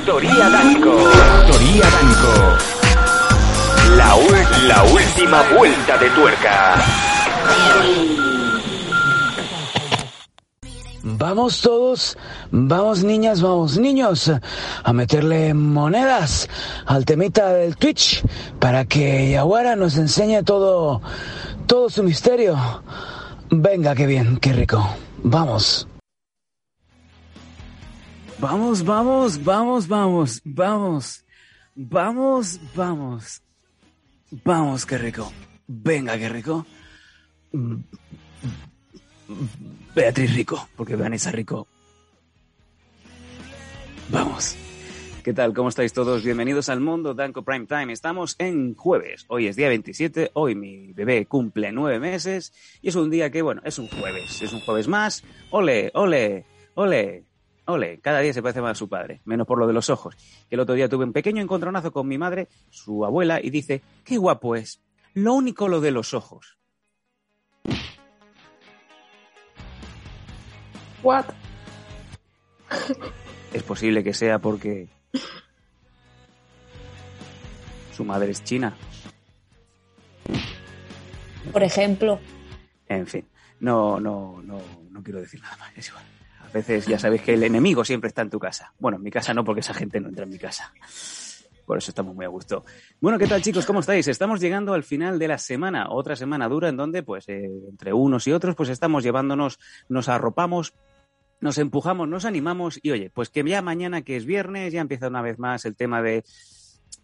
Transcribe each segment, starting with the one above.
Factoría Danco. Factoría Danco. La, la última vuelta de tuerca. Vamos todos, vamos niñas, vamos niños, a meterle monedas al temita del Twitch para que Yaguara nos enseñe todo, todo su misterio. Venga, qué bien, qué rico. Vamos. Vamos, vamos, vamos, vamos, vamos. Vamos, vamos. Vamos, qué rico. Venga, qué rico. Beatriz Rico, porque Vanessa Rico. Vamos. ¿Qué tal? ¿Cómo estáis todos? Bienvenidos al mundo Danco Prime Time. Estamos en jueves. Hoy es día 27. Hoy mi bebé cumple nueve meses. Y es un día que, bueno, es un jueves. Es un jueves más. Ole, ole, ole, ole. Cada día se parece más a su padre. Menos por lo de los ojos. El otro día tuve un pequeño encontronazo con mi madre, su abuela, y dice, qué guapo es. Lo único lo de los ojos. What? Es posible que sea porque su madre es china. Por ejemplo. En fin, no, no, no, no quiero decir nada más. Es igual. Veces ya sabéis que el enemigo siempre está en tu casa. Bueno, en mi casa no, porque esa gente no entra en mi casa. Por eso estamos muy a gusto. Bueno, ¿qué tal chicos? ¿Cómo estáis? Estamos llegando al final de la semana, otra semana dura en donde, pues, eh, entre unos y otros, pues estamos llevándonos, nos arropamos, nos empujamos, nos animamos y oye, pues que ya mañana que es viernes, ya empieza una vez más el tema de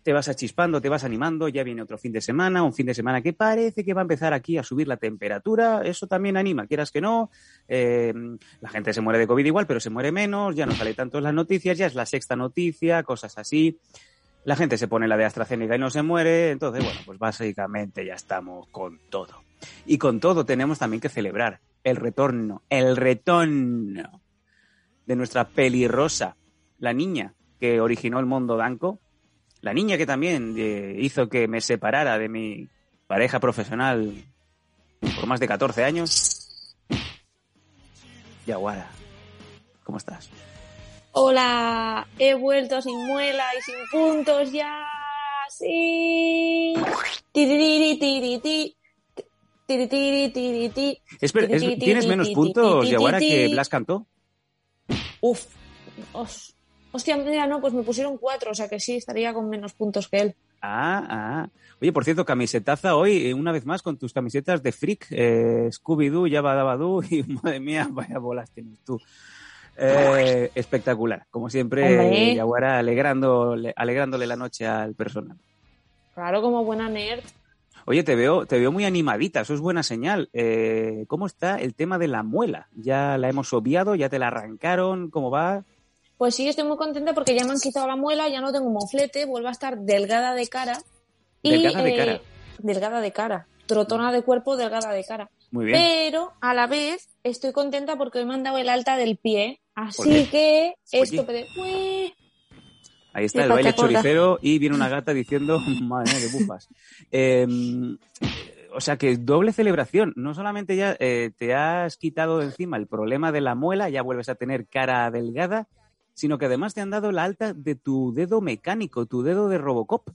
te vas achispando, te vas animando, ya viene otro fin de semana, un fin de semana que parece que va a empezar aquí a subir la temperatura, eso también anima, quieras que no, eh, la gente se muere de COVID igual, pero se muere menos, ya no sale tanto en las noticias, ya es la sexta noticia, cosas así. La gente se pone la de AstraZeneca y no se muere, entonces, bueno, pues básicamente ya estamos con todo. Y con todo tenemos también que celebrar el retorno, el retorno de nuestra pelirrosa, la niña que originó el mundo danco, la niña que también eh, hizo que me separara de mi pareja profesional por más de 14 años. Yaguara, ¿cómo estás? Hola, he vuelto sin muela y sin puntos ya. Sí. Espera, ¿tienes menos puntos, Yaguara, que Blas cantó? Uf. Os- Hostia, mira, no, pues me pusieron cuatro, o sea que sí, estaría con menos puntos que él. Ah, ah. Oye, por cierto, camisetaza hoy, eh, una vez más, con tus camisetas de Freak, eh, Scooby-Doo, Yabba Dabba Doo, y madre mía, vaya bolas tienes tú. Eh, espectacular, como siempre. Yaguara alegrándole, alegrándole la noche al personal. Claro, como buena nerd. Oye, te veo, te veo muy animadita, eso es buena señal. Eh, ¿Cómo está el tema de la muela? ¿Ya la hemos obviado? ¿Ya te la arrancaron? ¿Cómo va? Pues sí, estoy muy contenta porque ya me han quitado la muela, ya no tengo moflete, vuelvo a estar delgada de cara. Y, Delgada de eh, cara. Delgada de cara. Trotona de cuerpo, delgada de cara. Muy bien. Pero a la vez estoy contenta porque hoy me han dado el alta del pie. Así que Oye. esto. Ué. Ahí está el baile choricero y viene una gata diciendo, madre mía, qué bufas. Eh, o sea que doble celebración. No solamente ya eh, te has quitado de encima el problema de la muela, ya vuelves a tener cara delgada, sino que además te han dado la alta de tu dedo mecánico, tu dedo de Robocop.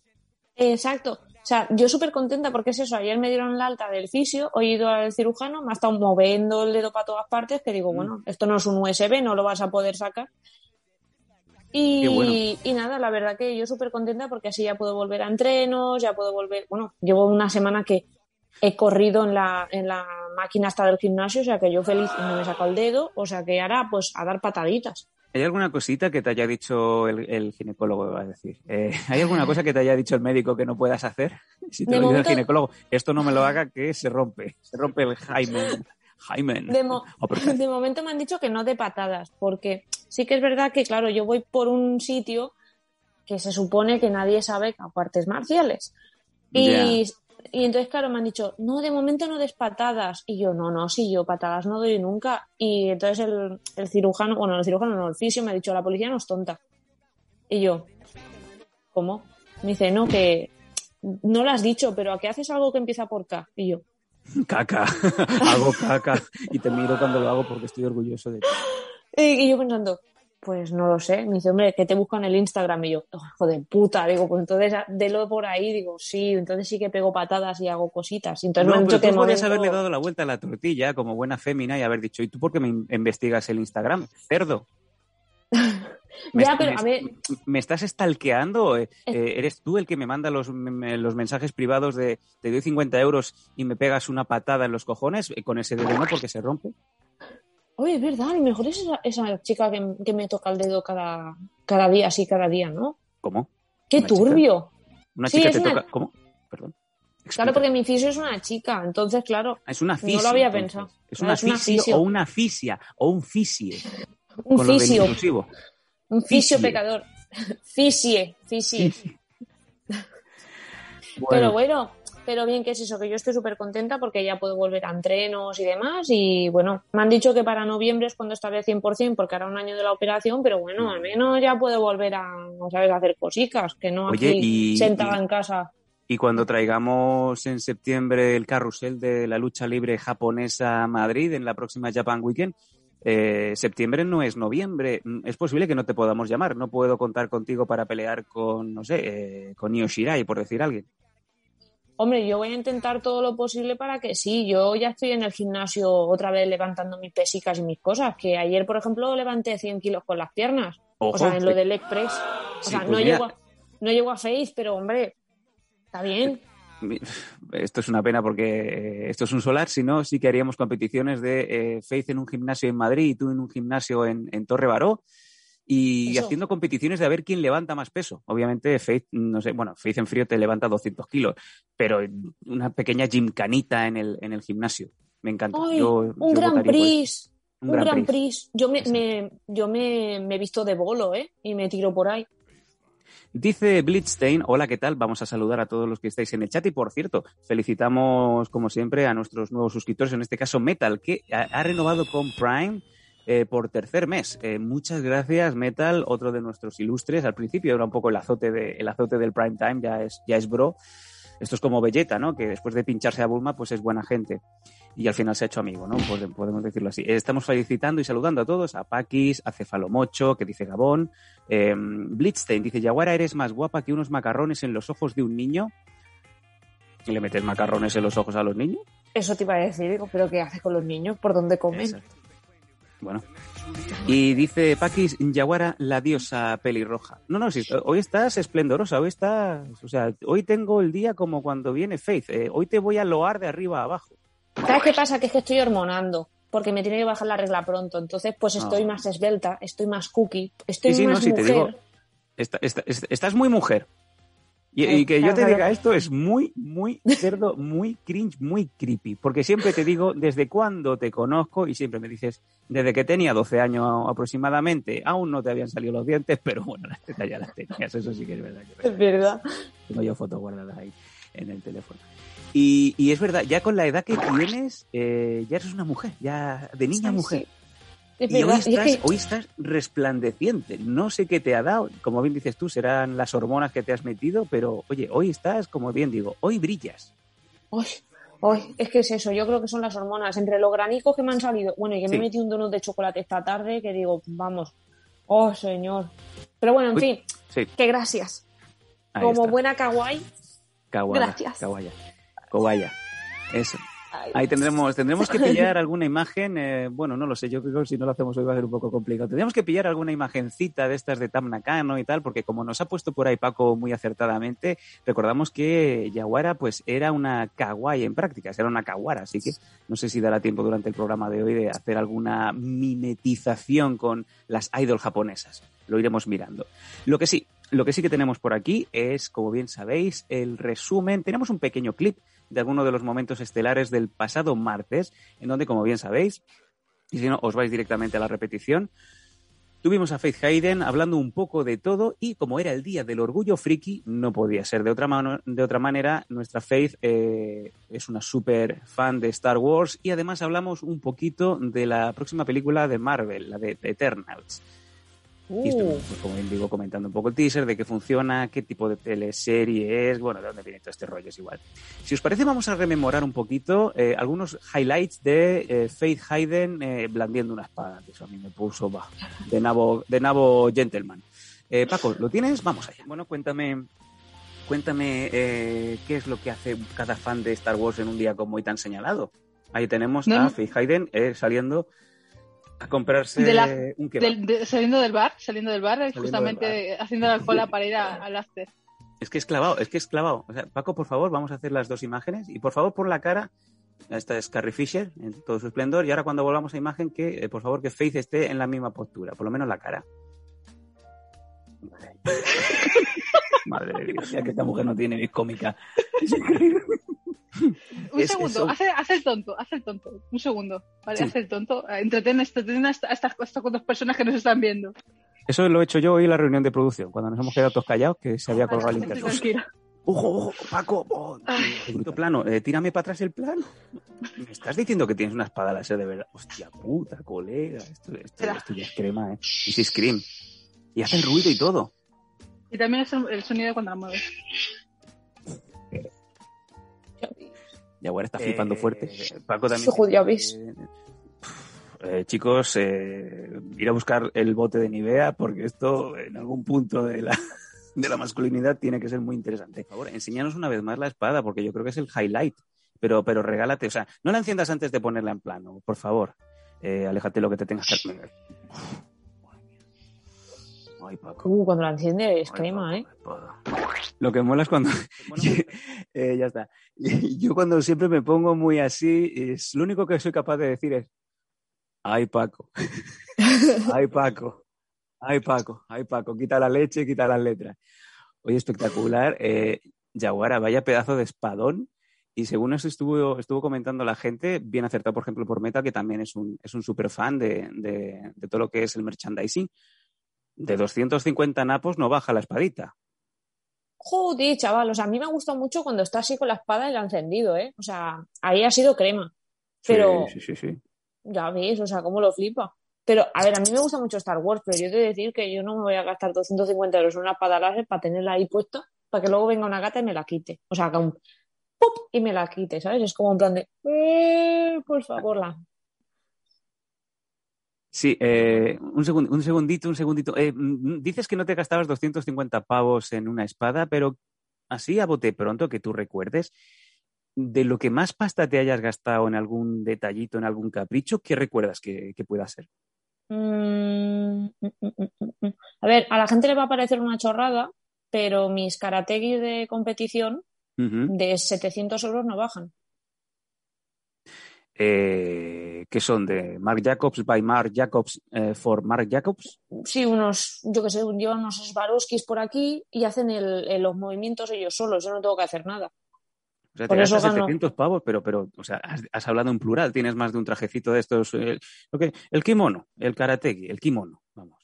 Exacto. O sea, yo súper contenta porque es eso. Ayer me dieron la alta del fisio, hoy he ido al cirujano, me ha estado moviendo el dedo para todas partes, que Mm. digo, bueno, esto no es un USB, no lo vas a poder sacar. Y, Qué bueno. y nada, la verdad que yo súper contenta porque así ya puedo volver a entrenos, ya puedo volver. Bueno, llevo una semana que he corrido en la, en la máquina hasta del gimnasio, o sea que yo feliz no me he sacado el dedo, o sea que ahora pues a dar pataditas. ¿Hay alguna cosita que te haya dicho el, el ginecólogo, va a decir? Eh, ¿Hay alguna cosa que te haya dicho el médico que no puedas hacer? Si te De lo dice momento- el ginecólogo, esto no me lo haga, que se rompe. Se rompe el. De, mo- Uppercut. de momento me han dicho que no de patadas, porque sí que es verdad que, claro, yo voy por un sitio que se supone que nadie sabe que hago artes marciales. Y, y entonces, claro, me han dicho, no, de momento no des patadas. Y yo, no, no, sí, yo patadas no doy nunca. Y entonces el, el cirujano, bueno, el cirujano no, el fisio me ha dicho, la policía no es tonta. Y yo, ¿cómo? Me dice, no, que no lo has dicho, pero ¿a qué haces algo que empieza por K? Y yo, Caca. hago caca. Y te miro cuando lo hago porque estoy orgulloso de ti. Y, y yo pensando, Pues no lo sé. Me dice, hombre, que te buscan el Instagram. Y yo, oh, hijo de puta. Digo, pues entonces, lo por ahí. Digo, sí, entonces sí que pego patadas y hago cositas. Entonces no, me pero tú podrías haberle dado la vuelta a la tortilla como buena fémina y haber dicho, ¿y tú por qué me investigas el Instagram? Cerdo. ya, pero a ver. ¿Me estás estalqueando? Eh, eh, ¿Eres tú el que me manda los, los mensajes privados de te doy 50 euros y me pegas una patada en los cojones eh, con ese dedo porque se rompe? Oye, es verdad, a lo mejor es esa, chica que, me toca el dedo cada, cada día, así cada día, ¿no? ¿Cómo? ¡Qué turbio! ¿Una chica te toca? ¿Cómo? Perdón. Claro, porque mi fisio es una chica, entonces, claro. Es una fisio. No lo había pensado. Es una, fisio, o una fisia o un fisie. un fisio. Un fisio pecador. Fisie, fisie. Pero bueno, pero bien que es eso, que yo estoy súper contenta porque ya puedo volver a entrenos y demás. Y bueno, me han dicho que para noviembre es cuando estaré 100% porque hará un año de la operación, pero bueno, al menos ya puedo volver a, ¿sabes?, a hacer cositas, que no aquí sentada en casa. Y cuando traigamos en septiembre el carrusel de la lucha libre japonesa a Madrid en la próxima Japan Weekend, eh, septiembre no es noviembre. Es posible que no te podamos llamar. No puedo contar contigo para pelear con, no sé, eh, con Io Shirai, por decir alguien. Hombre, yo voy a intentar todo lo posible para que sí. Yo ya estoy en el gimnasio otra vez levantando mis pesicas y mis cosas. Que ayer, por ejemplo, levanté 100 kilos con las piernas. o sea, en lo del leg press. O sea, no, pues llego a, no llego a face, pero hombre, está bien. Esto es una pena porque eh, esto es un solar, si no, sí que haríamos competiciones de eh, Faith en un gimnasio en Madrid y tú en un gimnasio en, en Torre Baró y haciendo competiciones de a ver quién levanta más peso. Obviamente, Faith, no sé, bueno, Faith en frío te levanta 200 kilos, pero una pequeña gymcanita en el, en el gimnasio. Me encanta. un Gran Prix. Un, Gran Prix. Yo, me, me, yo me, me, he visto de bolo, ¿eh? Y me tiro por ahí. Dice Blitzstein, hola, ¿qué tal? Vamos a saludar a todos los que estáis en el chat y por cierto, felicitamos como siempre a nuestros nuevos suscriptores, en este caso Metal, que ha renovado con Prime eh, por tercer mes. Eh, muchas gracias, Metal, otro de nuestros ilustres. Al principio era un poco el azote, de, el azote del prime time, ya es, ya es bro. Esto es como Vegeta, ¿no? Que después de pincharse a Bulma, pues es buena gente. Y al final se ha hecho amigo, ¿no? podemos decirlo así. Estamos felicitando y saludando a todos, a Paquis, a Cefalomocho, que dice Gabón. Eh, Blitzstein dice, Yaguara, eres más guapa que unos macarrones en los ojos de un niño. ¿Y le metes macarrones en los ojos a los niños? Eso te iba a decir, digo, pero ¿qué hace con los niños? ¿Por dónde comen? Bueno. Y dice Paquis Yaguara, la diosa pelirroja. No, no, sí, hoy estás esplendorosa, hoy estás, o sea, hoy tengo el día como cuando viene Faith, eh, hoy te voy a loar de arriba a abajo. ¿Sabes qué pasa? Que es que estoy hormonando, porque me tiene que bajar la regla pronto, entonces pues estoy más esbelta, estoy más cookie, estoy sí, más no, mujer. Te digo, estás muy mujer, y, que yo te diga esto es muy, muy cerdo, muy cringe, muy creepy. Porque siempre te digo desde cuándo te conozco y siempre me dices, desde que tenía 12 años aproximadamente, aún no te habían salido los dientes, pero bueno, las tetas ya las tenías. Eso sí que es verdad. es verdad. Tengo yo fotos guardadas ahí en el teléfono. Y, y es verdad, ya con la edad que tienes, eh, ya eres una mujer, ya de niña a mujer y hoy estás, resplandeciente. No sé qué te ha dado. Como bien dices tú, serán las hormonas que te has metido, pero oye, hoy estás, como bien digo, hoy brillas. Hoy, hoy, es que es eso. Yo creo que son las hormonas. Entre los granicos que me han salido. Bueno, y que me he metido un donut de chocolate esta tarde, que digo, vamos. Oh, señor. Pero bueno, en fin, que gracias. como buena kawaii. gracias. Kawaii. Eso. Ahí tendremos, tendremos que pillar alguna imagen, eh, bueno, no lo sé, yo creo que si no lo hacemos hoy va a ser un poco complicado. Tendríamos que pillar alguna imagencita de estas de Tam Nakano y tal, porque como nos ha puesto por ahí Paco muy acertadamente, recordamos que Yaguara pues era una kawaii en prácticas, era una kawara, así que no sé si dará tiempo durante el programa de hoy de hacer alguna mimetización con las idol japonesas. Lo iremos mirando. Lo que sí, lo que sí que tenemos por aquí es, como bien sabéis, el resumen. Tenemos un pequeño clip de alguno de los momentos estelares del pasado martes, en donde, como bien sabéis, y si no, os vais directamente a la repetición, tuvimos a Faith Hayden hablando un poco de todo y como era el día del orgullo friki, no podía ser de otra, mano, de otra manera, nuestra Faith eh, es una súper fan de Star Wars y además hablamos un poquito de la próxima película de Marvel, la de Eternals. Y estuvimos, pues, como bien digo, comentando un poco el teaser de qué funciona, qué tipo de teleserie es, bueno, de dónde viene todo este rollo, es igual. Si os parece, vamos a rememorar un poquito eh, algunos highlights de eh, Faith Hayden eh, blandiendo una espada, que eso a mí me puso, va, de nabo, de nabo gentleman. Eh, Paco, ¿lo tienes? Vamos allá. Bueno, cuéntame, cuéntame eh, qué es lo que hace cada fan de Star Wars en un día como hoy tan señalado. Ahí tenemos No, a. Faith Hayden eh, saliendo a comprarse De la- un kebab. Del- de- saliendo del bar, saliendo del bar, Saliendo justamente del haciendo la cola para ir a- al after. Es que es clavado, es que es clavado. O sea, Paco, por favor, vamos a hacer las dos imágenes y por favor pon la cara. Esta es Carrie Fisher en todo su esplendor y ahora cuando volvamos a imagen que, eh, por favor, que Faith esté en la misma postura, por lo menos la cara. Madre de Dios, ya que esta mujer no tiene ni cómica. Es. Un Es- segundo, hace el tonto, hace el tonto. Un segundo, ¿vale? Sí. Hace el tonto. Entretén, entretén a esta- a estas, a estas dos personas que nos están viendo. Eso lo he hecho yo hoy en la reunión de producción, cuando nos hemos quedado todos callados, que se había colgado el internet. Ojo, ojo, Paco, oh, segundo plano, eh, tírame para atrás el plano. ¿Me estás diciendo que tienes una espada láser de verdad? Hostia puta, colega, esto, esto, esto ya es crema, ¿eh? Y si Scream. Y hace el ruido y todo. Y también es el, sonido cuando la mueves. Y ahora está flipando Eh, fuerte. Paco también. Ves. Eh, eh, chicos, eh, ir a buscar el bote de Nivea porque esto en algún punto de la, de la masculinidad tiene que ser muy interesante. Por favor, enséñanos una vez más la espada porque yo creo que es el highlight. Pero, pero regálate, o sea, no la enciendas antes de ponerla en plano, por favor. Eh, aléjate lo que te tengas que hacer. Ay, Paco. Uh, cuando la enciende es Ay, crema, ¿eh? Lo que mola es cuando. Eh, ya está. Yo cuando siempre me pongo muy así, es lo único que soy capaz de decir es. Ay, Paco. Ay, Paco. Ay, Paco. Ay, Paco. Quita la leche, quita las letras. Oye, espectacular. Eh, Yaguara, vaya pedazo de espadón. Y según eso estuvo, estuvo comentando la gente, bien acertado, por ejemplo, por Meta, que también es un, es un super fan de, de, de todo lo que es el merchandising. De 250 napos no baja la espadita. Joder, chaval, o sea, a mí me gusta mucho cuando está así con la espada y la ha encendido, ¿eh? O sea, ahí ha sido crema. Pero Sí, sí, sí, sí. ya ves, o sea, cómo lo flipa. Pero, a ver, a mí me gusta mucho Star Wars, pero yo te de decir que yo no me voy a gastar 250 euros en una espada láser para tenerla ahí puesta, para que luego venga una gata y me la quite. O sea, que un ¡pup! y me la quite, ¿sabes? Es como en plan de, eh, por favor, la. Sí, eh, un, segun- un segundito, un segundito. Eh, mm, dices que no te gastabas 250 pavos en una espada, pero así a bote pronto que tú recuerdes, de lo que más pasta te hayas gastado en algún detallito, en algún capricho, ¿qué recuerdas que, que pueda ser? Mm, mm. A ver, a la gente le va a parecer una chorrada, pero mis karategis de competición de 700 euros no bajan. Eh, que son de Mark Jacobs by Mark Jacobs eh, for Mark Jacobs. Sí, unos, yo qué sé, llevan unos Swarovskis por aquí y hacen el- el- los movimientos ellos solos, yo no tengo que hacer nada. O sea, Por te eso gastas gano. 700 pavos, pero, pero o sea, has, has hablado en plural, tienes más de un trajecito de estos. eh, que- el kimono, el karateki, el kimono, vamos.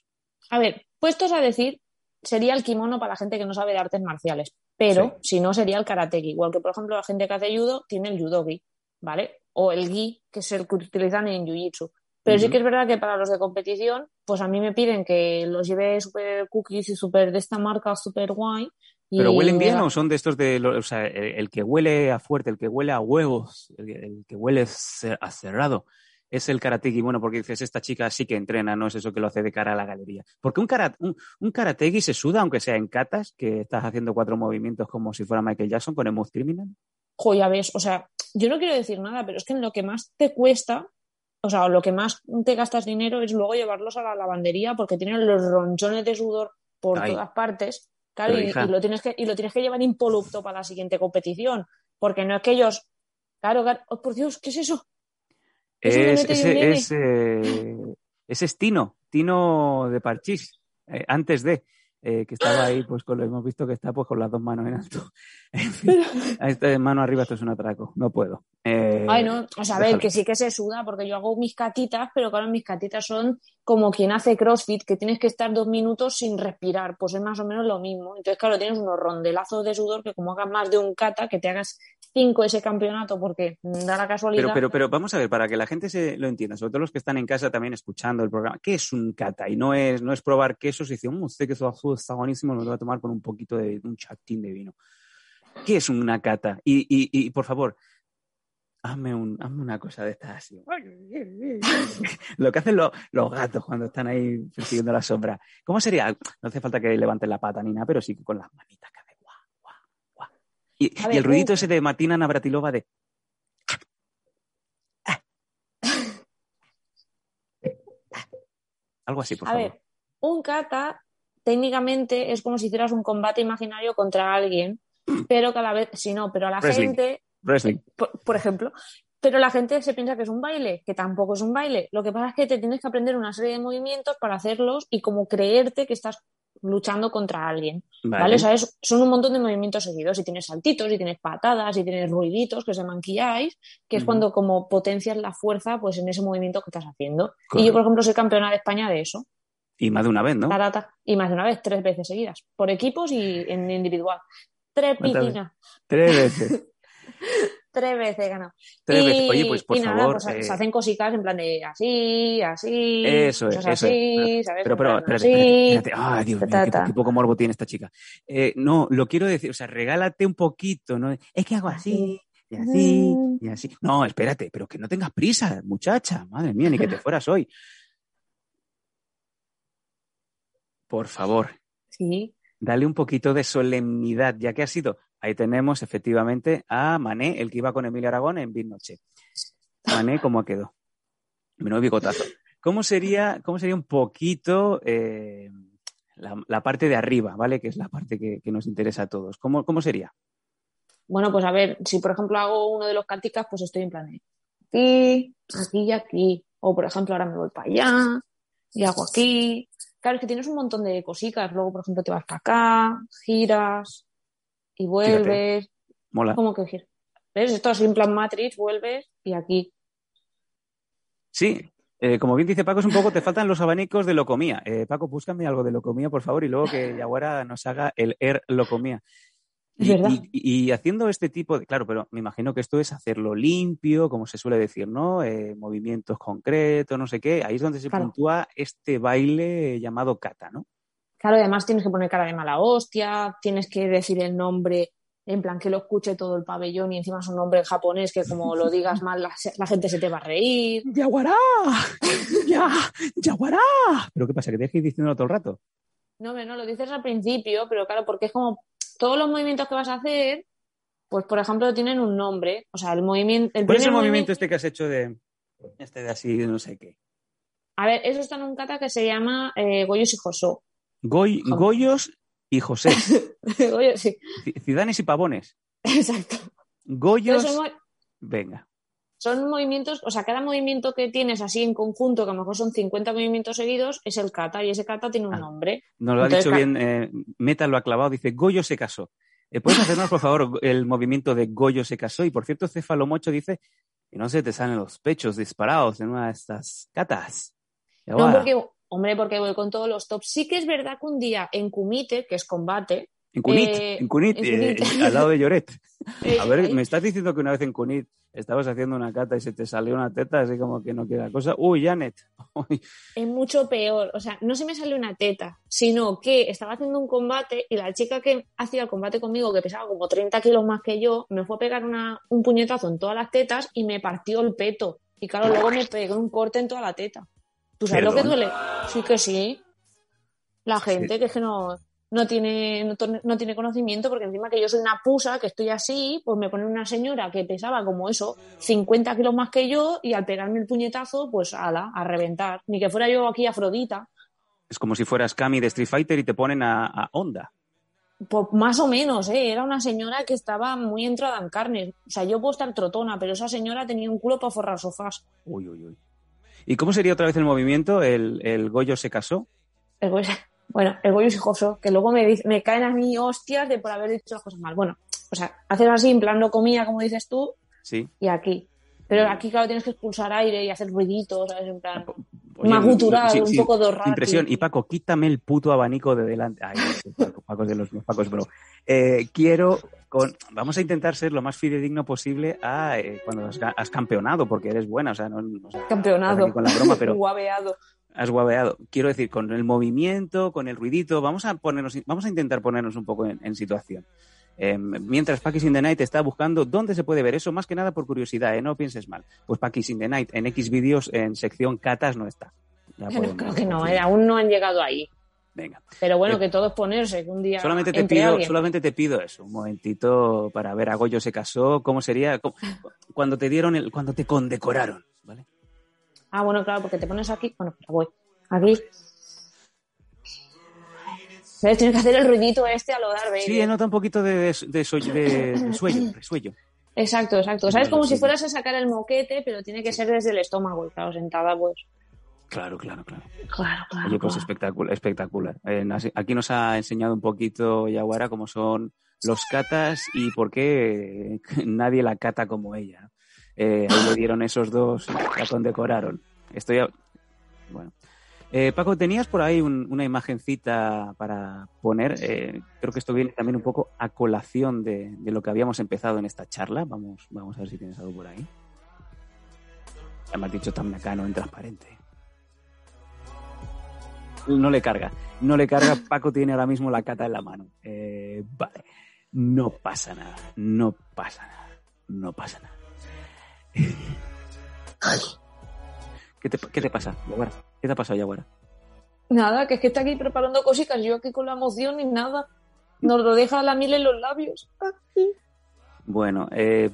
A ver, puestos a decir, sería el kimono para la gente que no sabe de artes marciales, pero si no sería el karateki, igual que por ejemplo la gente que hace judo tiene el judogi, ¿vale? O el gi, que es el que utilizan en jiu-jitsu. Pero sí que es verdad que para los de competición, pues a mí me piden que los lleve super cookies y super de esta marca super guay. y ¿Pero huelen bien o son de estos de, o sea, el, el que huele a fuerte, el que huele a huevos, el, que- el que huele a cerrado? Es el karateki, bueno, porque dices, esta chica sí que entrena, no es eso que lo hace de cara a la galería. Porque un, kara- un, un karateki se suda, aunque sea en catas, que estás haciendo cuatro movimientos como si fuera Michael Jackson con Smooth Criminal. Jo, ya ves, o sea, yo no quiero decir nada, pero es que en lo que más te cuesta, o sea, lo que más te gastas dinero es luego llevarlos a la lavandería porque tienen los ronchones de sudor por Ay. todas partes, claro, Pero, y, hija. y lo tienes que, y lo tienes que llevar impoluto para la siguiente competición, porque no es que ellos, claro, claro, oh, por Dios, ¿qué es eso? ¿Eso le Es, ese, es, eh, es Tino, Tino de Parchís, eh, antes de, eh, que estaba ahí, pues con lo hemos visto que está pues con las dos manos en alto. En fin, a esta mano arriba esto es un atraco, no puedo. Eh, Ay, no, o sea, a ver, déjalo. que sí que se suda, porque yo hago mis catitas, pero claro, mis catitas son como quien hace CrossFit, que tienes que estar dos minutos sin respirar, pues es más o menos lo mismo. Entonces, claro, tienes unos rondelazos de sudor que como hagas más de un kata, que te hagas cinco ese campeonato, porque da la casualidad. Pero, pero, pero vamos a ver, para que la gente se lo entienda, sobre todo los que están en casa también escuchando el programa, ¿qué es un kata? Y no es, no es probar quesos y decir, un sé que eso azul está buenísimo, lo voy a tomar con un poquito de un chatín de vino. ¿Qué es una kata? Y, y, y por favor, hazme, un, hazme una cosa de estas así. Lo que hacen los, los gatos cuando están ahí persiguiendo la sombra. ¿Cómo sería? No hace falta que levanten la pata ni nada, pero sí con las manitas que hace guau, guau, guau. Y, A ver, y el ruidito un- ese de Martina Navratilova de... Algo así, por A favor. ver, un kata técnicamente es como si hicieras un combate imaginario contra alguien, pero cada vez, si no, pero a la Wrestling. gente, Wrestling. por, por ejemplo, pero la gente se piensa que es un baile, que tampoco es un baile. Lo que pasa es que te tienes que aprender una serie de movimientos para hacerlos y como creerte que estás luchando contra alguien. ¿Vale? Vale. O sea, es- son un montón de movimientos seguidos. Y tienes saltitos, y tienes patadas, y tienes ruiditos, que se kiais, que es cuando como potencias la fuerza pues en ese movimiento que estás haciendo. Y yo, por ejemplo, soy campeona de España de eso. Y más de una vez, ¿no? Tarata. Y más de una vez, tres veces seguidas. Por equipos y en individual. Tres ¿Cuántas piscinas. Tres veces. Tres veces ganado. Tres y, veces. Oye, pues por y nada, favor. pues, eh, se hacen cositas en plan de así, así. Eso es, eso así, es. ¿sabes? Pero, pero, espérate, espérate, espérate. Ay, Dios mío, qué poco morbo tiene esta chica. Eh, no, lo quiero decir, o sea, regálate un poquito, ¿no? Es que hago así, y así, Mm. y así. No, espérate, pero que no tengas prisa, muchacha. Madre mía, ni que te fueras hoy. Por favor, Sí. dale un poquito de solemnidad, ya que ha sido. Ahí tenemos efectivamente a Mané, el que iba con Emilio Aragón en Big Noche. Mané, ¿cómo quedó? Menudo bigotazo. ¿Cómo sería, cómo sería un poquito eh, la, parte de arriba, ¿vale? Que es la parte que, nos interesa a todos. ¿Cómo, cómo sería? Bueno, pues a ver, si por ejemplo hago uno de los cáticas, pues estoy en plan aquí, aquí y aquí. O por ejemplo, ahora me voy para allá y hago aquí. Claro, es que tienes un montón de cositas. Luego, por ejemplo, te vas para acá, giras y vuelves. Mola. ¿Cómo que? ¿Ves? Esto es en plan Matrix, vuelves y aquí. Sí, eh, como bien dice Paco, es un poco, te faltan los abanicos de locomía. Eh, Paco, búscame algo de locomía, por favor, y luego que Yaguara nos haga el Air locomía. Y- y haciendo este tipo de, claro, pero me imagino que esto es hacerlo limpio, como se suele decir, ¿no? Eh, movimientos concretos, no sé qué. Ahí es donde se Claro. puntúa este baile llamado kata, ¿no? Claro, además tienes que poner cara de mala hostia, tienes que decir el nombre en plan que lo escuche todo el pabellón y encima es un nombre en japonés que como lo digas mal la, la gente se te va a reír. ¡Yaguará! ¡Ya! ¡Yaguará! ¿Pero qué pasa? ¿Que tienes que ir diciéndolo todo el rato? No, no, lo dices al principio, pero claro, porque es como todos los movimientos que vas a hacer, pues por ejemplo tienen un nombre. O sea, el movimiento. El ¿Cuál es el movimiento este que has hecho de este de así, de no sé qué? A ver, eso está en un kata que se llama eh, Goyos y Josó. Goy- Goyos y José. Goyo, sí, Ci- Cidanes y pavones. exacto. Goyos. Venga. son movimientos, o sea, cada movimiento que tienes así en conjunto, que a lo mejor son 50 movimientos seguidos, es el kata y ese kata tiene un Ah. nombre. Nos lo ha dicho bien, eh, Meta lo ha clavado, dice Goyo se casó. Eh, ¿Puedes hacernos, por favor, el movimiento de Goyo se casó? Y por cierto, Cefalomocho dice que no se te salen los pechos disparados en una de estas catas. No, porque, hombre, porque voy con todos los tops. Sí que es verdad que un día en Kumite, que es combate, En Cunit, eh, en Cunit, en eh, al lado de Lloret. eh, A ver, me estás diciendo que una vez en Cunit estabas haciendo una cata y se te salió una teta, así como que no queda cosa. Uy, Janet. Uy, es mucho peor. O sea, no se me salió una teta, sino que estaba haciendo un combate y la chica que hacía el combate conmigo, que pesaba como 30 kilos más que yo, me fue a pegar una- un puñetazo en todas las tetas y me partió el peto. Y claro, luego me pegó un corte en toda la teta. ¿Tú sabes lo que duele? Sí que sí. La Sí. gente que es que no, no, tiene, no, tiene conocimiento, porque encima que yo soy una pusa, que estoy así, pues me pone una señora que pesaba como eso, 50 kilos más que yo, y al pegarme el puñetazo, pues ala, a reventar. Ni que fuera yo aquí Afrodita. Es como si fueras Kami de Street Fighter y te ponen a, a Honda. Pues más o menos, ¿eh? Era una señora que estaba muy entrada en carne. O sea, yo puedo estar trotona, pero esa señora tenía un culo para forrar sofás. Uy, uy, uy. ¿Y cómo sería otra vez el movimiento? ¿El, el Goyo se casó? El Goyo- bueno, el Goyo hijoso, que luego me, dice- me caen a mí hostias de por haber dicho las cosas mal. Bueno, o sea, hacer así, en plan no comía, como dices tú, Sí. y aquí. Pero aquí, claro, tienes que expulsar aire y hacer ruiditos, ¿sabes? En plan, Oye, Más gutural, sí, un sí, poco dorrati. Impresión. Y Paco, quítame el puto abanico de delante. Ay, Paco, Paco de los, los Pacos, bro. Eh, quiero, con, vamos a intentar ser lo más fidedigno posible a eh, cuando has, has campeonado, porque eres buena, o sea, no, o sea, Campeonado. con la broma, pero Guaveado. has guaveado. Quiero decir, con el movimiento, con el ruidito, vamos a ponernos, vamos a intentar ponernos un poco en, en situación. Eh, mientras Packis in the Night está buscando dónde se puede ver eso, más que nada por curiosidad, ¿eh? no pienses mal. Pues Packis in the Night en X vídeos en sección catas no está. Ya Pero creo que no, eh, aún no han llegado ahí. Venga. Pero bueno, que todo es ponerse, que un día Solamente te, pido, alguien. solamente te pido eso, un momentito para ver a Goyo se casó, cómo sería, cómo- cuando te dieron el, cuando te condecoraron, ¿vale? Ah, bueno, claro, porque te pones aquí. Bueno, pero voy. Aquí. ¿Sabes? Tienes que hacer el ruidito este a lo dar, baby. Sí, nota un poquito de, de, de, resuello. Exacto, exacto. ¿Sabes? Como si fueras a sacar el moquete, pero tiene que ser desde el estómago. Claro, sentada, pues. Claro, claro, claro. Claro, claro. Oye, pues claro. espectacular, espectacular. Eh, aquí nos ha enseñado un poquito Yaguara cómo son los catas y por qué nadie la cata como ella. Eh, ahí le dieron esos dos, la condecoraron. Estoy a- Bueno. Eh, Paco, tenías por ahí un- una imagencita para poner. Eh, creo que esto viene también un poco a colación de, de lo que habíamos empezado en esta charla. Vamos, vamos a ver si tienes algo por ahí. Ya me has dicho tan mecano en transparente. No le carga. No le carga. Paco tiene ahora mismo la cata en la mano. Eh, vale. No pasa nada. No pasa nada. No pasa nada. ¿Qué te, qué te pasa? ¿Qué te ha pasado, Yaguara? Nada, que es que está aquí preparando cositas. Yo aquí con la emoción y nada. Nos lo deja la miel en los labios. Bueno, eh,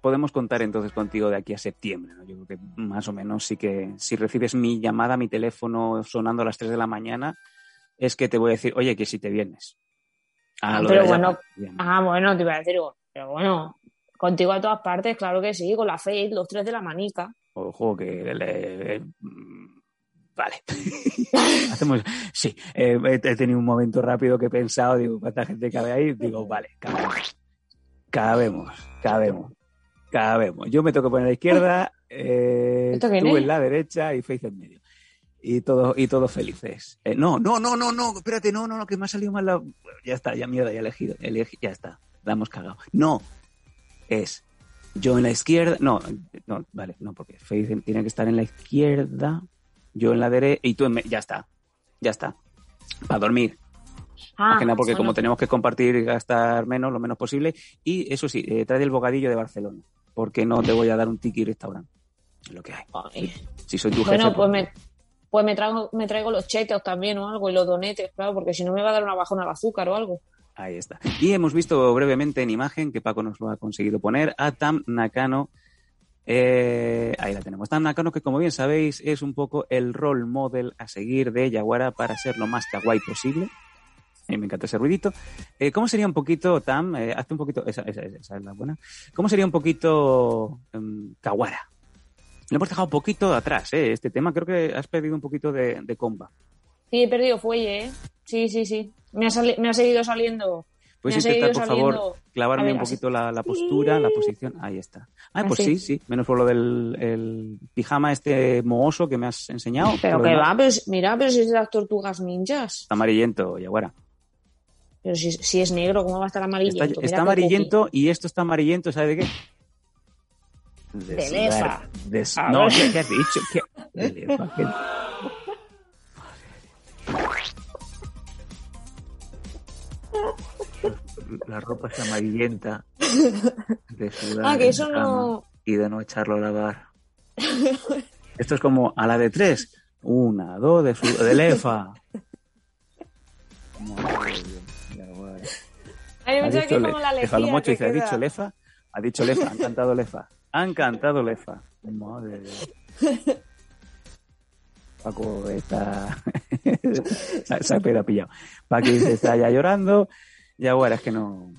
podemos contar entonces contigo de aquí a septiembre. ¿no? Yo creo que más o menos sí que si recibes mi llamada, mi teléfono sonando a las 3 de la mañana, es que te voy a decir, oye, que si te vienes. Ah, pero bueno. Ah, bueno, te iba a decir, pero bueno, contigo a todas partes, claro que sí, con la Fate, los tres de la manica. Ojo, que le- eh, Vale. Hacemos. Sí, eh, he tenido un momento rápido que he pensado, digo, ¿cuánta gente cabe ahí? Digo, vale, cabemos. Cabemos, cabemos, cabemos. Yo me tengo que poner a la izquierda, eh, ¿Esto quién tú en la derecha y Faith en medio. Y todos y todos felices. Eh, no, no, no, no, no, espérate, no, no, no, que me ha salido mal la. Ya está, ya mierda, ya he elegido. elegi- ya está, la hemos cagado. No, es yo en la izquierda. No, no, vale, no, porque Faith en- tiene que estar en la izquierda, yo en la derecha y tú en. me- Ya está, ya está. Para dormir. Ah, Más que nada porque como tenemos que compartir y gastar menos, lo menos posible. Y eso sí, eh, trae el bocadillo de Barcelona. Porque no te voy a dar un tiki restaurante. Es lo que hay. Ay. Si soy tu Bueno, jefe. pues me, pues me traigo, me traigo los chetos también o algo y los donetes, claro, porque si no me va a dar una bajona al azúcar o algo. Ahí está. Y hemos visto brevemente en imagen que Paco nos lo ha conseguido poner a Tam Nakano. Eh, ahí la tenemos. Tam Nakano, que como bien sabéis, es un poco el role model a seguir de Yaguara para ser lo más kawaii posible. Mí me encanta ese ruidito. Eh, ¿Cómo sería un poquito, Tam? Eh, hazte un poquito. Esa, es la buena. ¿Cómo sería un poquito em, Kawara? Le hemos dejado un poquito atrás, ¿eh? Este tema creo que has perdido un poquito de, comba. Sí, he perdido fuelle, ¿eh? Sí, sí, sí. Me ha seguido saliendo. Puedes intentar, por favor, clavarme ver, un así. poquito la, la postura, la posición. Ahí está. Ah, pues Así. sí, sí. Menos por lo del el pijama este mohoso que me has enseñado. Pero que va, pero, mira, pero si es de las tortugas ninjas. Está amarillento, Yaguara. Pero si, si es negro, ¿cómo va a estar amarillento? Está, amarillento y esto está amarillento, ¿sabes de qué? De lefa. de no. ¿qué, qué has dicho? ¿Qué? De lefa, ¿qué? La ropa es amarillenta de sudar Ah, que eso no- y de no echarlo a lavar. Esto es como a la de tres. Una, dos, de, su- de lefa. Ay, yo Ha dicho que le- como la le lejía Falomocho que dice, ¿ha queda. dicho lefa? Ha dicho lefa, han cantado lefa. Han cantado lefa. Madre de. Paco está... se, se ha pillado. Paqui se está ya llorando. Yaguara, es que no...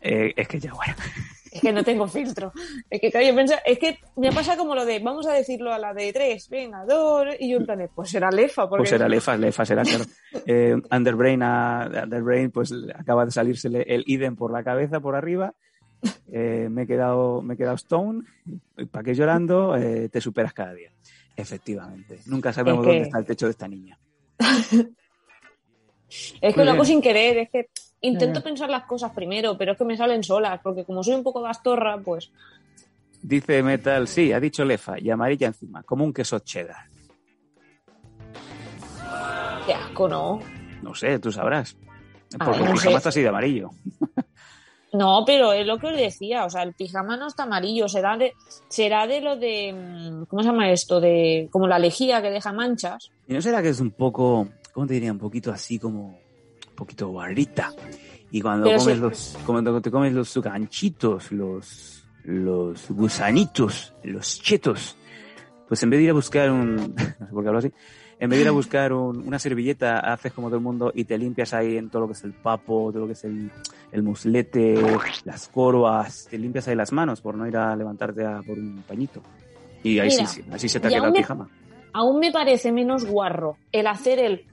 eh, es que Yaguara. Es que no tengo filtro. Es que, claro, yo pensaba, es que me pasa como lo de, vamos a decirlo a la de tres, venga, dos, y yo en plan, pues será lefa. Porque Pues será lefa, lefa será, claro. Eh, Underbrain, a, Underbrain, pues acaba de salírsele el idem por la cabeza, por arriba. Eh, me, he quedado, me he quedado stone. ¿Para qué llorando? Eh, te superas cada día. Efectivamente. Nunca sabemos Es que- dónde está el techo de esta niña. Es que Muy lo hago bien. sin querer, es que intento pensar las cosas primero, pero es que me salen solas, porque como soy un poco gastorra, pues Dice Metal, sí, ha dicho Lefa, y amarilla encima, como un queso cheddar. qué asco, ¿no? No sé, tú sabrás. A Porque ver, el no pijama sé. está así de amarillo. No, pero es lo que os decía, o sea, el pijama no está amarillo, será de, será de lo de, mm, ¿cómo se llama esto? De, como la lejía que deja manchas. ¿Y no será que es un poco, cómo te diría? Un poquito así como, poquito barrita. Y cuando Pero comes sí. los, cuando te comes los ganchitos, los, los gusanitos, los chetos, pues en vez de ir a buscar un, no sé por qué hablo así, en vez de ir a buscar un- una servilleta, haces como todo el mundo y te limpias ahí en todo lo que es el papo, todo lo que es el, el muslete, las corvas, te limpias ahí las manos por no ir a levantarte a por un pañito. Y ahí Mira, sí, sí, así se te ha y quedado aún el pijama. Aún me parece menos guarro el hacer el...